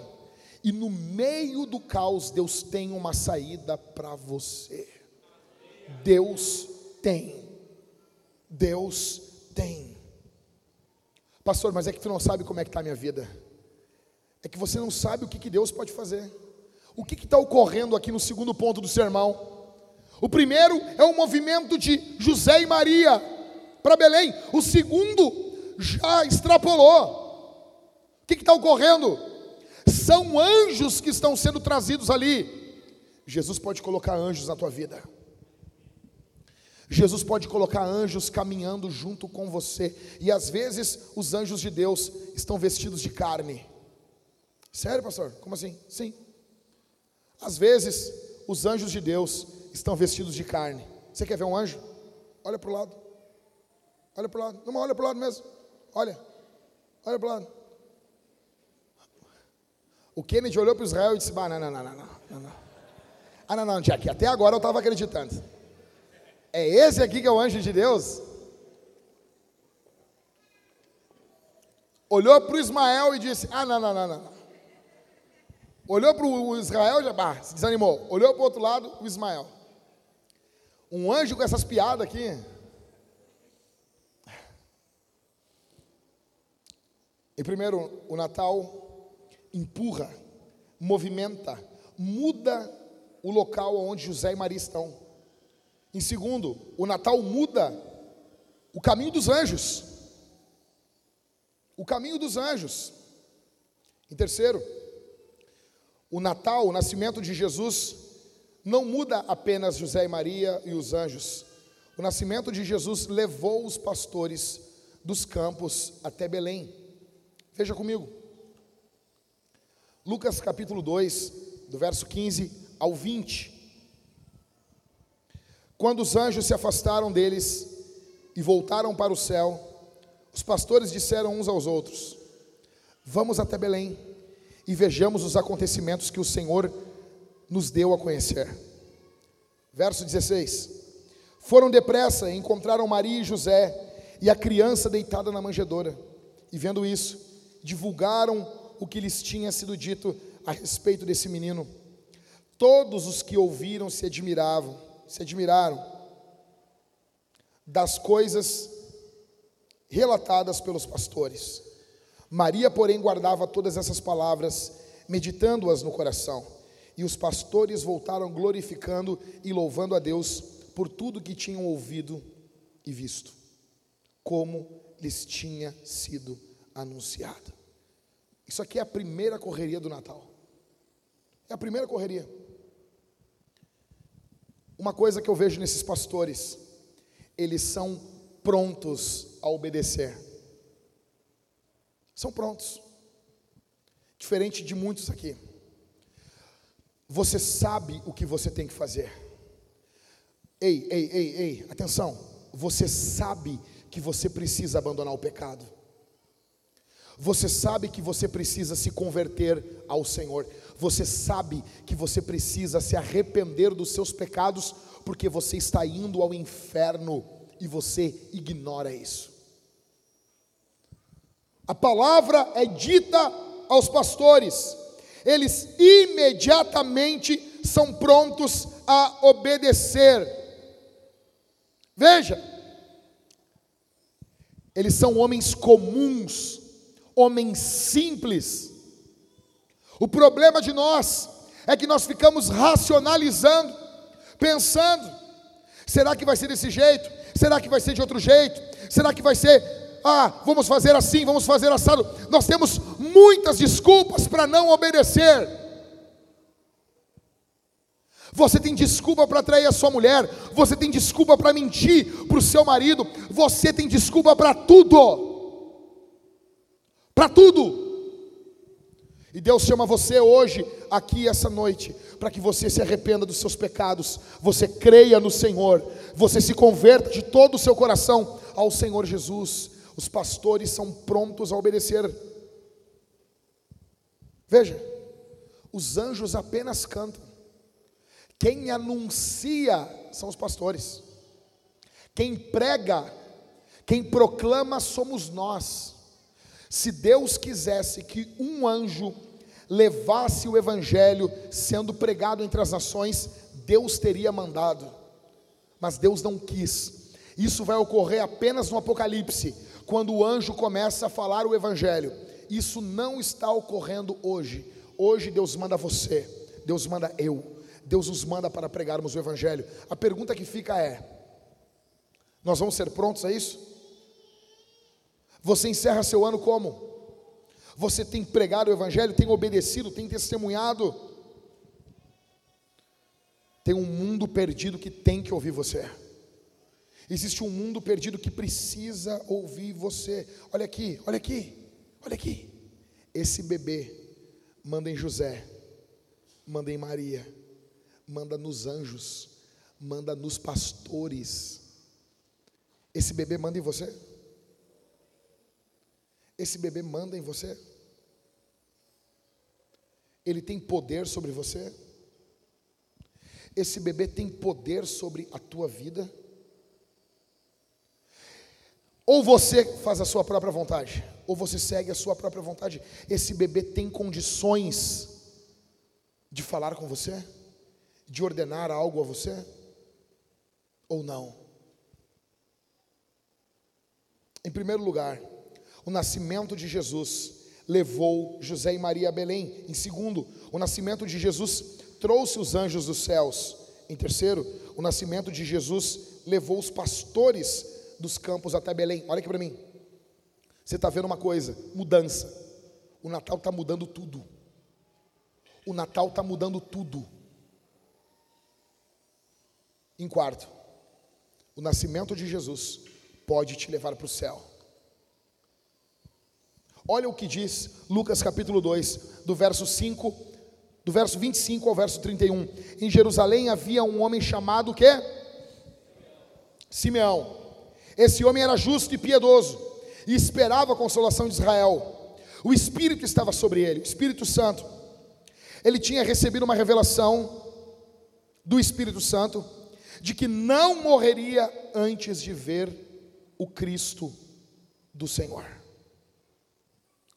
E no meio do caos, Deus tem uma saída para você. Deus tem. Deus tem. Pastor, mas é que tu não sabe como é que está a minha vida. É que você não sabe o que, que Deus pode fazer. O que está ocorrendo aqui no segundo ponto do sermão? O primeiro é o movimento de José e Maria para Belém. O segundo já extrapolou. O que está ocorrendo? São anjos que estão sendo trazidos ali. Jesus pode colocar anjos na tua vida. Jesus pode colocar anjos caminhando junto com você. E às vezes os anjos de Deus estão vestidos de carne. Sério, pastor? Como assim? Sim. Às vezes, os anjos de Deus estão vestidos de carne. Você quer ver um anjo? Olha para o lado. Olha para o lado. Não, olha para o lado mesmo. Olha. Olha para o lado. O Kennedy olhou para Israel e disse: ah, não, não, não, não, não, não. Ah, não, não, Jack, até agora eu estava acreditando. É esse aqui que é o anjo de Deus? Olhou para o Ismael e disse: Ah, não, não, não, não. Olhou para o Israel, já se desanimou. Olhou para o outro lado, o Ismael. Um anjo com essas piadas aqui. Em primeiro, o Natal empurra, movimenta, muda o local onde José e Maria estão. Em segundo, o Natal muda o caminho dos anjos. O caminho dos anjos. Em terceiro, o Natal, o nascimento de Jesus, não muda apenas José e Maria e os anjos. O nascimento de Jesus levou os pastores dos campos até Belém. Veja comigo. Lucas capítulo 2, do verso 15 ao 20. Quando os anjos se afastaram deles e voltaram para o céu, os pastores disseram uns aos outros: Vamos até Belém e vejamos os acontecimentos que o Senhor nos deu a conhecer. Verso 16: Foram depressa e encontraram Maria e José e a criança deitada na manjedoura. E vendo isso, divulgaram o que lhes tinha sido dito a respeito desse menino. Todos os que ouviram se admiravam, se admiraram das coisas relatadas pelos pastores. Maria, porém, guardava todas essas palavras, meditando-as no coração. E os pastores voltaram glorificando e louvando a Deus por tudo que tinham ouvido e visto, como lhes tinha sido anunciado. Isso aqui é a primeira correria do Natal. É a primeira correria. Uma coisa que eu vejo nesses pastores, eles são prontos a obedecer. São prontos. Diferente de muitos aqui. Você sabe o que você tem que fazer. Ei, ei, ei, ei, atenção. Você sabe que você precisa abandonar o pecado. Você sabe que você precisa se converter ao Senhor. Você sabe que você precisa se arrepender dos seus pecados, porque você está indo ao inferno e você ignora isso. A palavra é dita aos pastores, eles imediatamente são prontos a obedecer. Veja, eles são homens comuns, homens simples. O problema de nós é que nós ficamos racionalizando, pensando: será que vai ser desse jeito? Será que vai ser de outro jeito? Será que vai ser ah, vamos fazer assim, vamos fazer assado. Nós temos muitas desculpas para não obedecer. Você tem desculpa para trair a sua mulher, você tem desculpa para mentir para o seu marido, você tem desculpa para tudo. Para tudo. E Deus chama você hoje, aqui essa noite, para que você se arrependa dos seus pecados, você creia no Senhor, você se converta de todo o seu coração ao Senhor Jesus os pastores são prontos a obedecer. Veja, os anjos apenas cantam, quem anuncia são os pastores, quem prega, quem proclama somos nós. Se Deus quisesse que um anjo levasse o evangelho sendo pregado entre as nações, Deus teria mandado, mas Deus não quis. Isso vai ocorrer apenas no Apocalipse, quando o anjo começa a falar o evangelho. Isso não está ocorrendo hoje. Hoje Deus manda você, Deus manda eu, Deus nos manda para pregarmos o evangelho. A pergunta que fica é: nós vamos ser prontos a isso? Você encerra seu ano como? Você tem pregado o evangelho, tem obedecido, tem testemunhado? Tem um mundo perdido que tem que ouvir você. Existe um mundo perdido que precisa ouvir você. Olha aqui, olha aqui, olha aqui. Esse bebê manda em José, manda em Maria, manda nos anjos, manda nos pastores. Esse bebê manda em você? Esse bebê manda em você? Ele tem poder sobre você? Esse bebê tem poder sobre a tua vida? Ou você faz a sua própria vontade, ou você segue a sua própria vontade. Esse bebê tem condições de falar com você, de ordenar algo a você, ou não? Em primeiro lugar, o nascimento de Jesus levou José e Maria a Belém. Em segundo, o nascimento de Jesus trouxe os anjos dos céus. Em terceiro, o nascimento de Jesus levou os pastores dos campos até Belém. Olha aqui para mim. Você está vendo uma coisa: mudança. O Natal está mudando tudo. O Natal está mudando tudo. Em quarto, o nascimento de Jesus pode te levar para o céu. Olha o que diz Lucas capítulo 2, do verso 5, do verso 25 ao verso 31. Em Jerusalém havia um homem chamado que Simeão. Esse homem era justo e piedoso e esperava a consolação de Israel. O Espírito estava sobre ele, o Espírito Santo. Ele tinha recebido uma revelação do Espírito Santo de que não morreria antes de ver o Cristo do Senhor.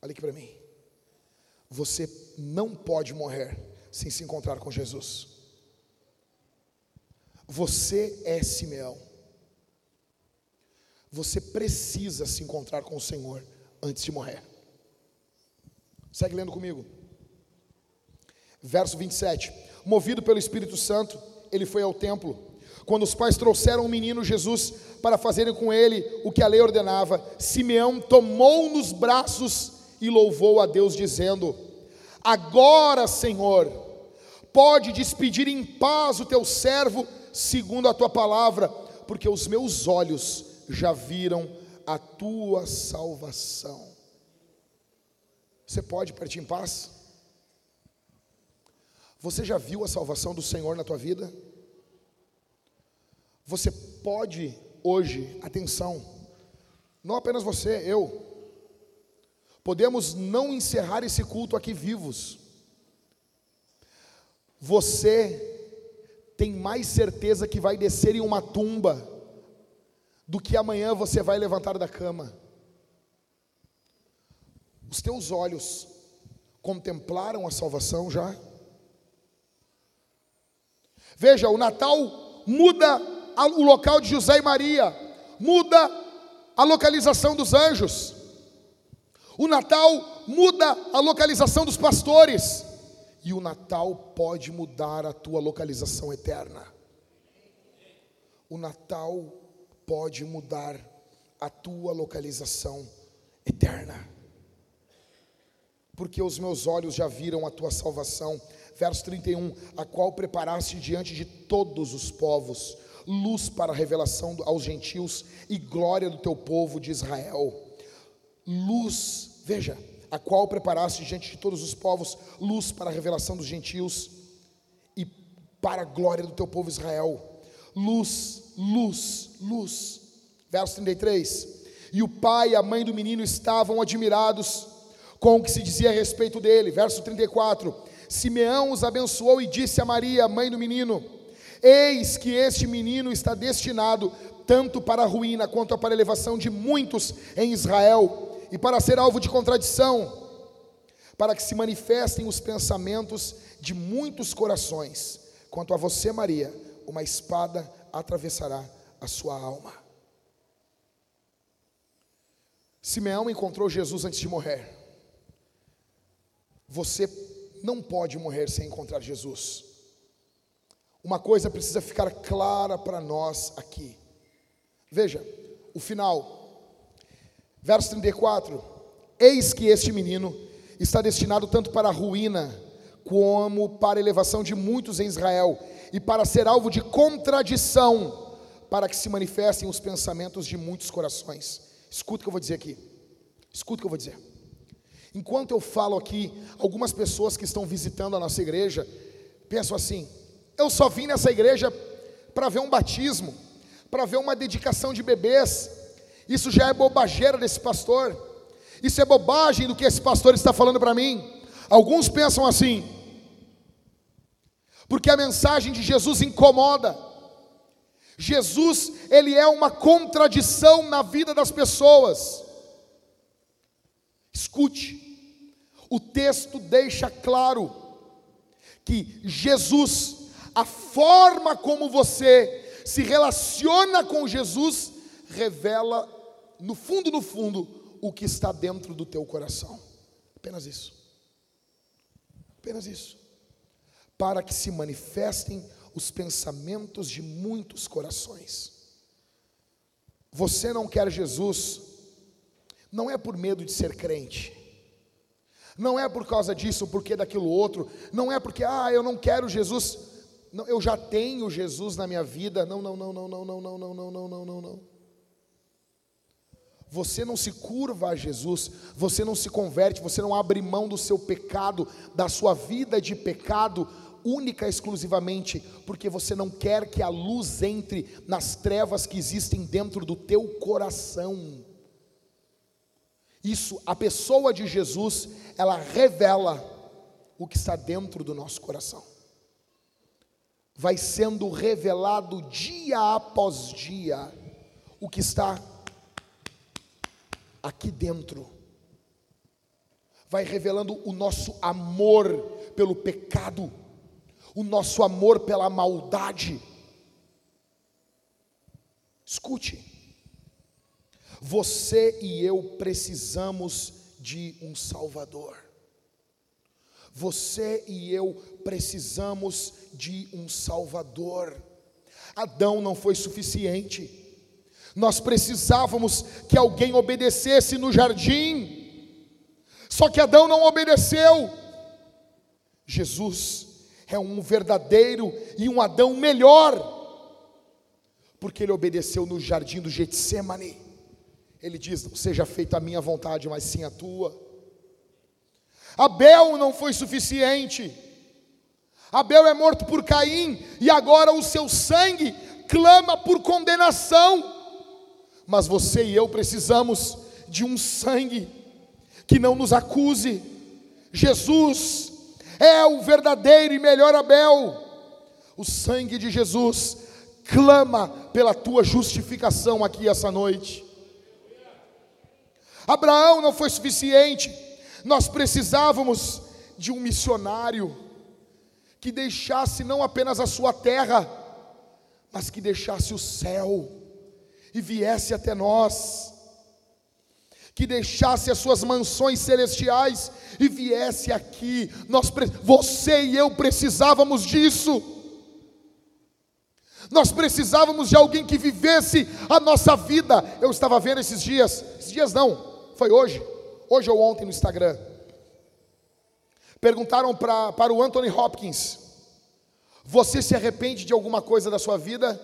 Olha aqui para mim. Você não pode morrer sem se encontrar com Jesus. Você é Simeão. Você precisa se encontrar com o Senhor antes de morrer. Segue lendo comigo. Verso 27. Movido pelo Espírito Santo, ele foi ao templo. Quando os pais trouxeram o menino Jesus para fazerem com ele o que a lei ordenava, Simeão tomou nos braços e louvou a Deus, dizendo: Agora, Senhor, pode despedir em paz o teu servo, segundo a tua palavra, porque os meus olhos já viram a tua salvação. Você pode partir em paz? Você já viu a salvação do Senhor na tua vida? Você pode hoje, atenção, não apenas você, eu, podemos não encerrar esse culto aqui vivos. Você tem mais certeza que vai descer em uma tumba do que amanhã você vai levantar da cama. Os teus olhos contemplaram a salvação já? Veja, o Natal muda o local de José e Maria, muda a localização dos anjos. O Natal muda a localização dos pastores. E o Natal pode mudar a tua localização eterna. O Natal pode mudar a tua localização eterna. Porque os meus olhos já viram a tua salvação verso 31, a qual preparaste diante de todos os povos, luz para a revelação aos gentios e glória do teu povo de Israel. Luz, veja, a qual preparaste diante de todos os povos, luz para a revelação dos gentios e para a glória do teu povo Israel. Luz, luz, luz. Verso 33. E o pai e a mãe do menino estavam admirados com o que se dizia a respeito dele. Verso 34 Simeão os abençoou e disse a Maria, mãe do menino: Eis que este menino está destinado tanto para a ruína quanto para a elevação de muitos em Israel, e para ser alvo de contradição, para que se manifestem os pensamentos de muitos corações. Quanto a você, Maria, uma espada atravessará a sua alma. Simeão encontrou Jesus antes de morrer. Você não pode morrer sem encontrar Jesus. Uma coisa precisa ficar clara para nós aqui. Veja, o final, verso 34: Eis que este menino está destinado tanto para a ruína, como para a elevação de muitos em Israel, e para ser alvo de contradição, para que se manifestem os pensamentos de muitos corações. Escuta o que eu vou dizer aqui. Escuta o que eu vou dizer. Enquanto eu falo aqui, algumas pessoas que estão visitando a nossa igreja pensam assim: eu só vim nessa igreja para ver um batismo, para ver uma dedicação de bebês. Isso já é bobageira desse pastor. Isso é bobagem do que esse pastor está falando para mim. Alguns pensam assim, porque a mensagem de Jesus incomoda. Jesus, ele é uma contradição na vida das pessoas. Escute, o texto deixa claro que Jesus, a forma como você se relaciona com Jesus, revela no fundo, no fundo, o que está dentro do teu coração. Apenas isso. Apenas isso. Para que se manifestem os pensamentos de muitos corações. Você não quer Jesus, não é por medo de ser crente. Não é por causa disso, porque daquilo outro, não é porque, ah, eu não quero Jesus. Não, eu já tenho Jesus na minha vida. Não, não, não, não, não, não, não, não, não, não, não, não, não. Você não se curva a Jesus, você não se converte, você não abre mão do seu pecado, da sua vida de pecado, única exclusivamente porque você não quer que a luz entre nas trevas que existem dentro do teu coração. Isso, a pessoa de Jesus, ela revela o que está dentro do nosso coração. Vai sendo revelado dia após dia o que está aqui dentro. Vai revelando o nosso amor pelo pecado, o nosso amor pela maldade. Escute, você e eu precisamos de um Salvador. Você e eu precisamos de um Salvador. Adão não foi suficiente. Nós precisávamos que alguém obedecesse no jardim. Só que Adão não obedeceu. Jesus é um verdadeiro e um Adão melhor, porque ele obedeceu no jardim do Getsemane. Ele diz: Não seja feita a minha vontade, mas sim a tua. Abel não foi suficiente. Abel é morto por Caim e agora o seu sangue clama por condenação mas você e eu precisamos de um sangue que não nos acuse. Jesus é o verdadeiro e melhor Abel. O sangue de Jesus clama pela tua justificação aqui essa noite. Abraão não foi suficiente, nós precisávamos de um missionário que deixasse não apenas a sua terra, mas que deixasse o céu e viesse até nós, que deixasse as suas mansões celestiais e viesse aqui. Nós, você e eu precisávamos disso. Nós precisávamos de alguém que vivesse a nossa vida. Eu estava vendo esses dias, esses dias não, foi hoje, hoje ou ontem no Instagram. Perguntaram pra, para o Anthony Hopkins: Você se arrepende de alguma coisa da sua vida?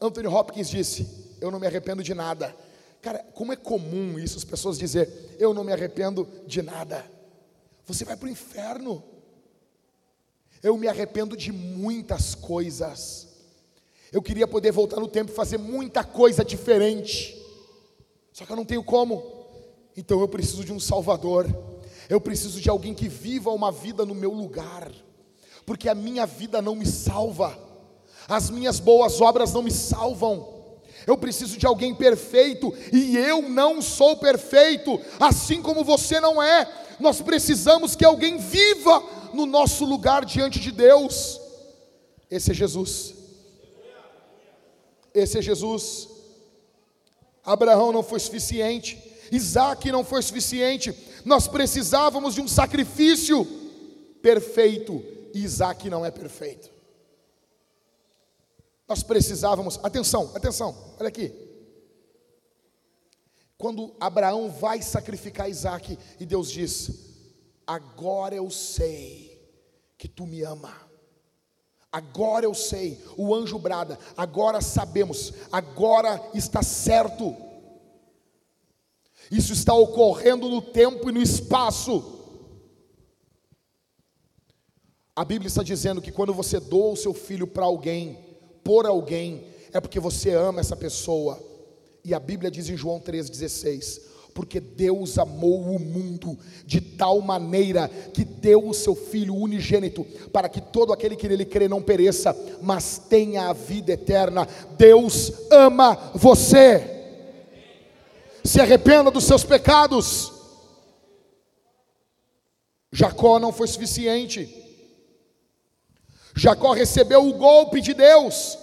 Anthony Hopkins disse: eu não me arrependo de nada. Cara, como é comum isso, as pessoas dizer, eu não me arrependo de nada. Você vai para o inferno. Eu me arrependo de muitas coisas. Eu queria poder voltar no tempo e fazer muita coisa diferente. Só que eu não tenho como. Então eu preciso de um Salvador. Eu preciso de alguém que viva uma vida no meu lugar. Porque a minha vida não me salva. As minhas boas obras não me salvam eu preciso de alguém perfeito e eu não sou perfeito, assim como você não é. Nós precisamos que alguém viva no nosso lugar diante de Deus. Esse é Jesus. Esse é Jesus. Abraão não foi suficiente, Isaac não foi suficiente, nós precisávamos de um sacrifício perfeito, e Isaac não é perfeito. Nós precisávamos, atenção, atenção, olha aqui. Quando Abraão vai sacrificar Isaac, e Deus diz: Agora eu sei que tu me ama. Agora eu sei, o anjo brada, agora sabemos, agora está certo. Isso está ocorrendo no tempo e no espaço. A Bíblia está dizendo que quando você doa o seu filho para alguém, por alguém, é porque você ama essa pessoa. E a Bíblia diz em João 3,16: Porque Deus amou o mundo de tal maneira que deu o seu Filho unigênito, para que todo aquele que nele crê não pereça, mas tenha a vida eterna. Deus ama você. Se arrependa dos seus pecados. Jacó não foi suficiente. Jacó recebeu o golpe de Deus,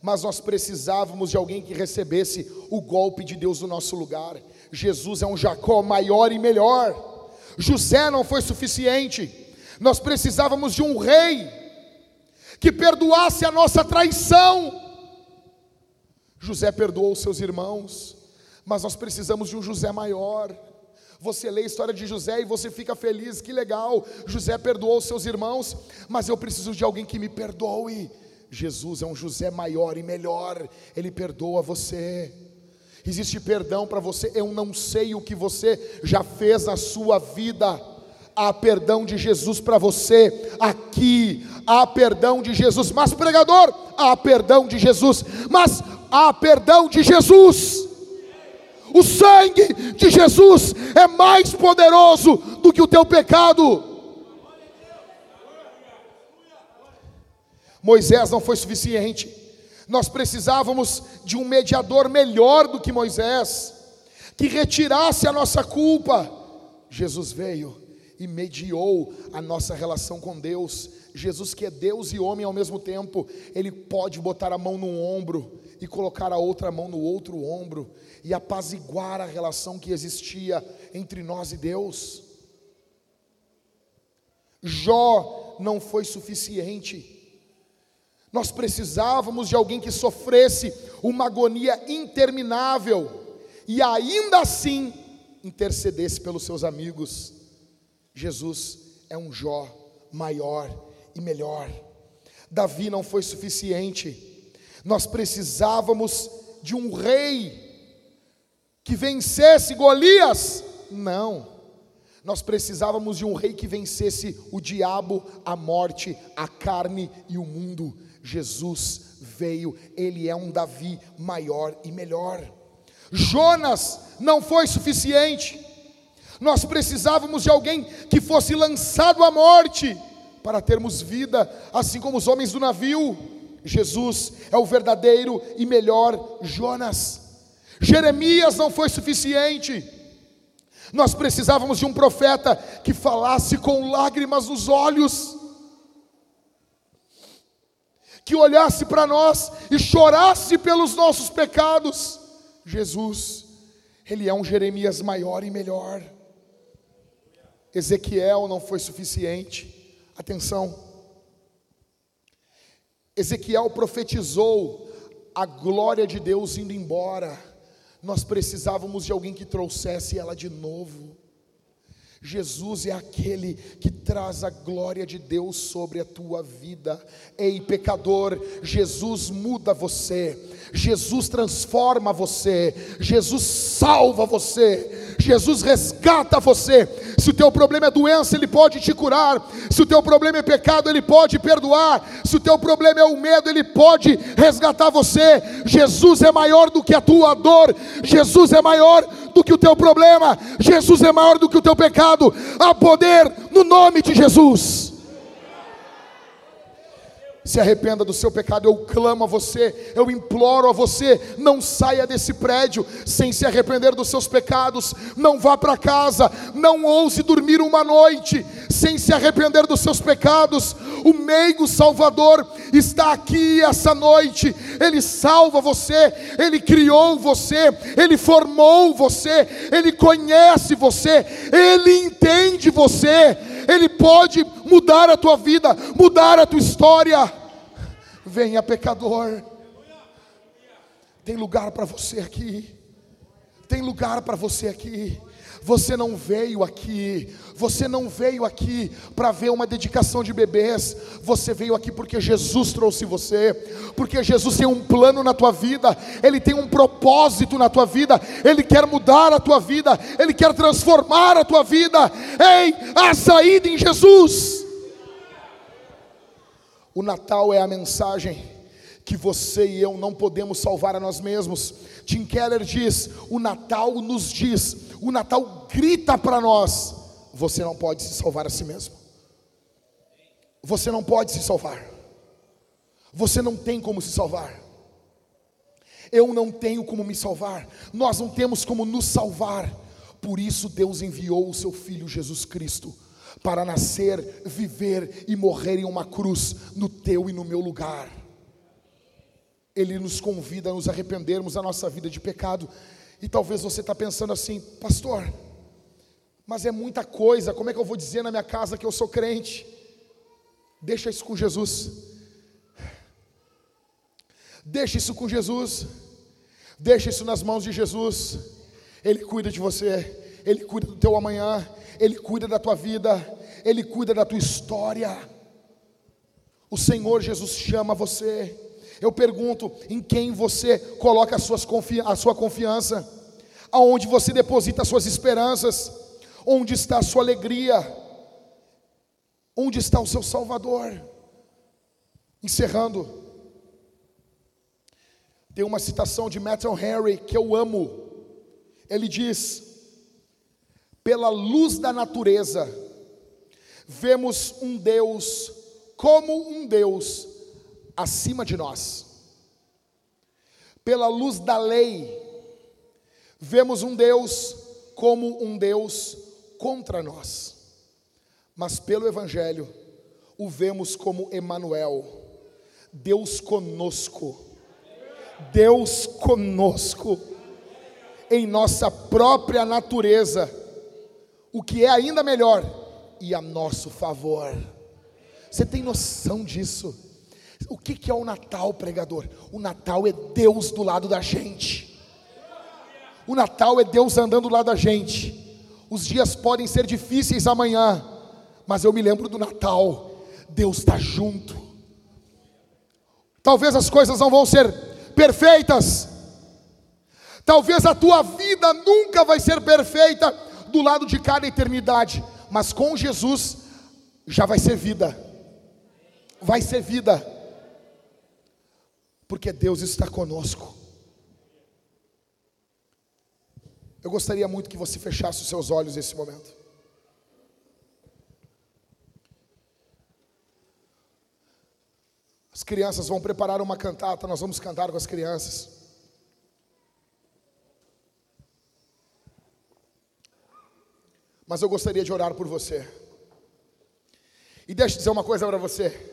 mas nós precisávamos de alguém que recebesse o golpe de Deus no nosso lugar. Jesus é um Jacó maior e melhor. José não foi suficiente. Nós precisávamos de um rei que perdoasse a nossa traição. José perdoou seus irmãos, mas nós precisamos de um José maior. Você lê a história de José e você fica feliz, que legal. José perdoou seus irmãos, mas eu preciso de alguém que me perdoe. Jesus é um José maior e melhor, ele perdoa você. Existe perdão para você. Eu não sei o que você já fez na sua vida. Há perdão de Jesus para você aqui. Há perdão de Jesus. Mas pregador, há perdão de Jesus. Mas há perdão de Jesus. O sangue de Jesus é mais poderoso do que o teu pecado. Moisés não foi suficiente. Nós precisávamos de um mediador melhor do que Moisés, que retirasse a nossa culpa. Jesus veio e mediou a nossa relação com Deus. Jesus, que é Deus e homem ao mesmo tempo, ele pode botar a mão no ombro e colocar a outra mão no outro ombro e apaziguar a relação que existia entre nós e Deus. Jó não foi suficiente. Nós precisávamos de alguém que sofresse uma agonia interminável e ainda assim intercedesse pelos seus amigos. Jesus é um Jó maior e melhor. Davi não foi suficiente. Nós precisávamos de um rei que vencesse Golias? Não. Nós precisávamos de um rei que vencesse o diabo, a morte, a carne e o mundo. Jesus veio, ele é um Davi maior e melhor. Jonas não foi suficiente. Nós precisávamos de alguém que fosse lançado à morte para termos vida, assim como os homens do navio. Jesus é o verdadeiro e melhor Jonas. Jeremias não foi suficiente. Nós precisávamos de um profeta que falasse com lágrimas nos olhos, que olhasse para nós e chorasse pelos nossos pecados. Jesus, ele é um Jeremias maior e melhor. Ezequiel não foi suficiente. Atenção. Ezequiel profetizou a glória de Deus indo embora. Nós precisávamos de alguém que trouxesse ela de novo. Jesus é aquele que traz a glória de Deus sobre a tua vida. Ei, pecador, Jesus muda você. Jesus transforma você. Jesus salva você. Jesus resgata você. Se o teu problema é doença, ele pode te curar. Se o teu problema é pecado, ele pode perdoar. Se o teu problema é o medo, ele pode resgatar você. Jesus é maior do que a tua dor. Jesus é maior do que o teu problema, Jesus é maior do que o teu pecado. Há poder no nome de Jesus se arrependa do seu pecado. Eu clamo a você, eu imploro a você, não saia desse prédio sem se arrepender dos seus pecados. Não vá para casa, não ouse dormir uma noite sem se arrepender dos seus pecados. O meigo Salvador está aqui essa noite. Ele salva você, ele criou você, ele formou você, ele conhece você, ele entende você ele pode mudar a tua vida, mudar a tua história. Venha, pecador. Tem lugar para você aqui. Tem lugar para você aqui. Você não veio aqui, você não veio aqui para ver uma dedicação de bebês, você veio aqui porque Jesus trouxe você, porque Jesus tem um plano na tua vida, Ele tem um propósito na tua vida, Ele quer mudar a tua vida, Ele quer transformar a tua vida. Ei, a saída em Jesus. O Natal é a mensagem que você e eu não podemos salvar a nós mesmos. Tim Keller diz: o Natal nos diz, o Natal grita para nós: você não pode se salvar a si mesmo. Você não pode se salvar. Você não tem como se salvar. Eu não tenho como me salvar. Nós não temos como nos salvar. Por isso Deus enviou o seu filho Jesus Cristo para nascer, viver e morrer em uma cruz no teu e no meu lugar. Ele nos convida a nos arrependermos da nossa vida de pecado. E talvez você está pensando assim, pastor, mas é muita coisa, como é que eu vou dizer na minha casa que eu sou crente? Deixa isso com Jesus. Deixa isso com Jesus. Deixa isso nas mãos de Jesus. Ele cuida de você. Ele cuida do teu amanhã. Ele cuida da tua vida. Ele cuida da tua história. O Senhor Jesus chama você. Eu pergunto: em quem você coloca confi a sua confiança? Aonde você deposita as suas esperanças? Onde está a sua alegria? Onde está o seu Salvador? Encerrando, tem uma citação de Matthew Henry que eu amo. Ele diz: pela luz da natureza, vemos um Deus como um Deus acima de nós. Pela luz da lei, vemos um Deus como um Deus contra nós. Mas pelo evangelho, o vemos como Emanuel, Deus conosco. Deus conosco em nossa própria natureza, o que é ainda melhor e a nosso favor. Você tem noção disso? O que, que é o Natal, pregador? O Natal é Deus do lado da gente. O Natal é Deus andando do lado da gente. Os dias podem ser difíceis amanhã, mas eu me lembro do Natal. Deus está junto. Talvez as coisas não vão ser perfeitas. Talvez a tua vida nunca vai ser perfeita do lado de cada eternidade, mas com Jesus já vai ser vida vai ser vida, porque Deus está conosco. Eu gostaria muito que você fechasse os seus olhos nesse momento. As crianças vão preparar uma cantata, nós vamos cantar com as crianças. Mas eu gostaria de orar por você. E deixa eu dizer uma coisa para você.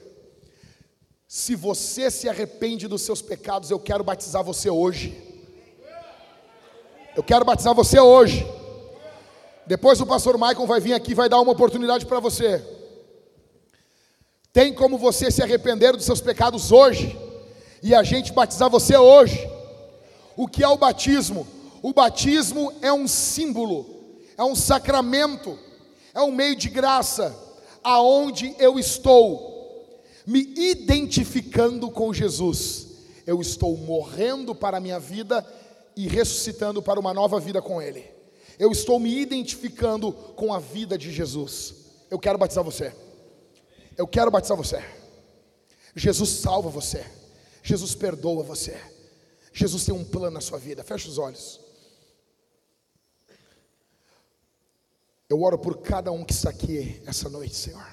Se você se arrepende dos seus pecados, eu quero batizar você hoje. Eu quero batizar você hoje. Depois o pastor Michael vai vir aqui e vai dar uma oportunidade para você. Tem como você se arrepender dos seus pecados hoje e a gente batizar você hoje. O que é o batismo? O batismo é um símbolo, é um sacramento, é um meio de graça aonde eu estou me identificando com Jesus, eu estou morrendo para a minha vida e ressuscitando para uma nova vida com Ele. Eu estou me identificando com a vida de Jesus. Eu quero batizar você. Eu quero batizar você. Jesus salva você. Jesus perdoa você. Jesus tem um plano na sua vida. Feche os olhos. Eu oro por cada um que está aqui essa noite, Senhor.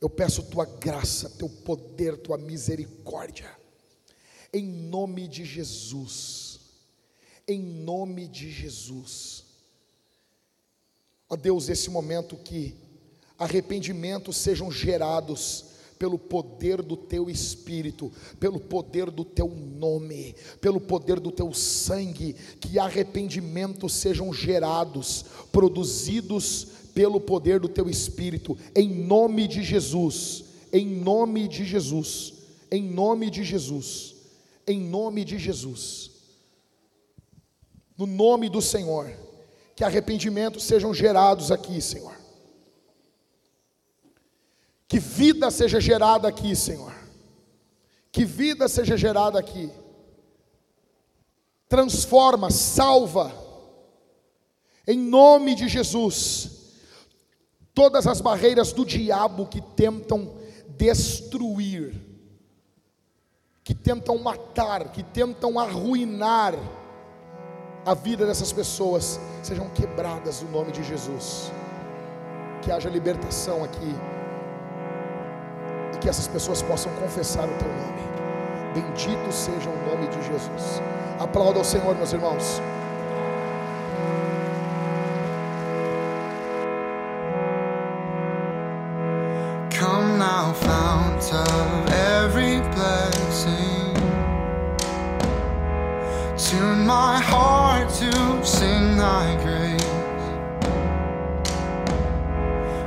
Eu peço tua graça, teu poder, tua misericórdia, em nome de Jesus, em nome de Jesus. Ó Deus, esse momento que arrependimentos sejam gerados, pelo poder do teu espírito, pelo poder do teu nome, pelo poder do teu sangue, que arrependimentos sejam gerados, produzidos pelo poder do teu espírito, em nome de Jesus, em nome de Jesus, em nome de Jesus, em nome de Jesus, no nome do Senhor, que arrependimentos sejam gerados aqui, Senhor, que vida seja gerada aqui, Senhor, que vida seja gerada aqui, transforma, salva, em nome de Jesus, todas as barreiras do diabo que tentam destruir, que tentam matar, que tentam arruinar a vida dessas pessoas, sejam quebradas no nome de Jesus. Que haja libertação aqui e que essas pessoas possam confessar o teu nome. Bendito seja o nome de Jesus. Aplauda ao Senhor, meus irmãos. now fount of every blessing. Tune my heart to sing thy grace.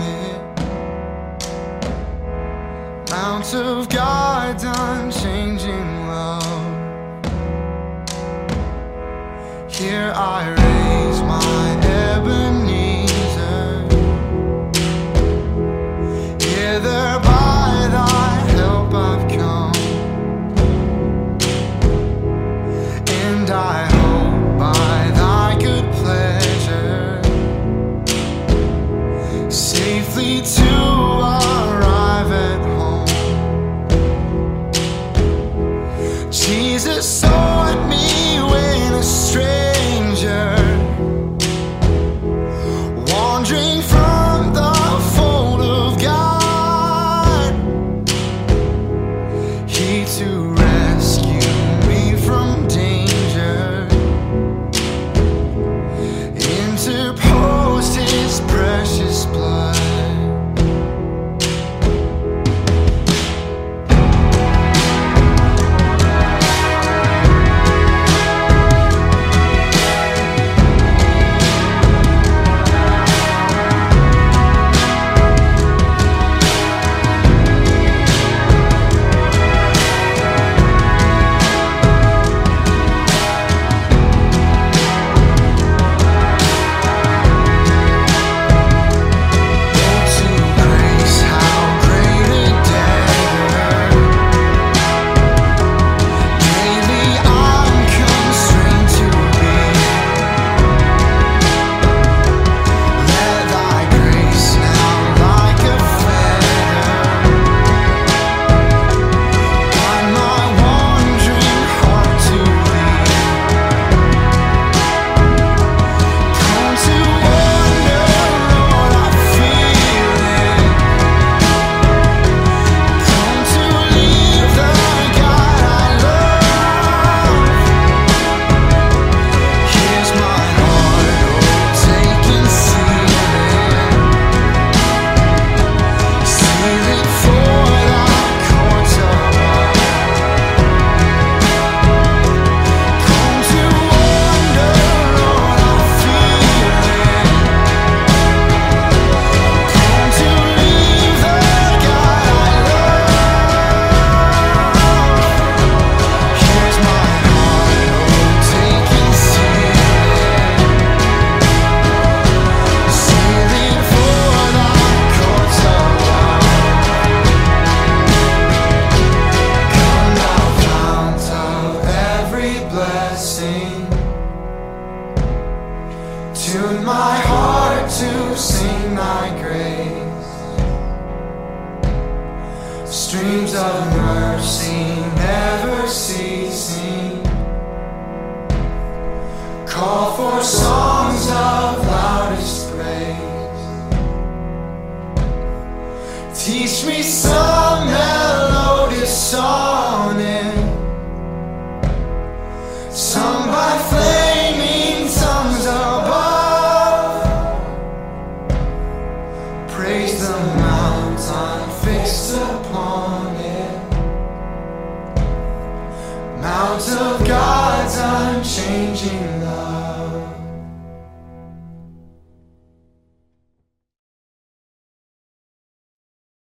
it. Mount of God's unchanging love. Here I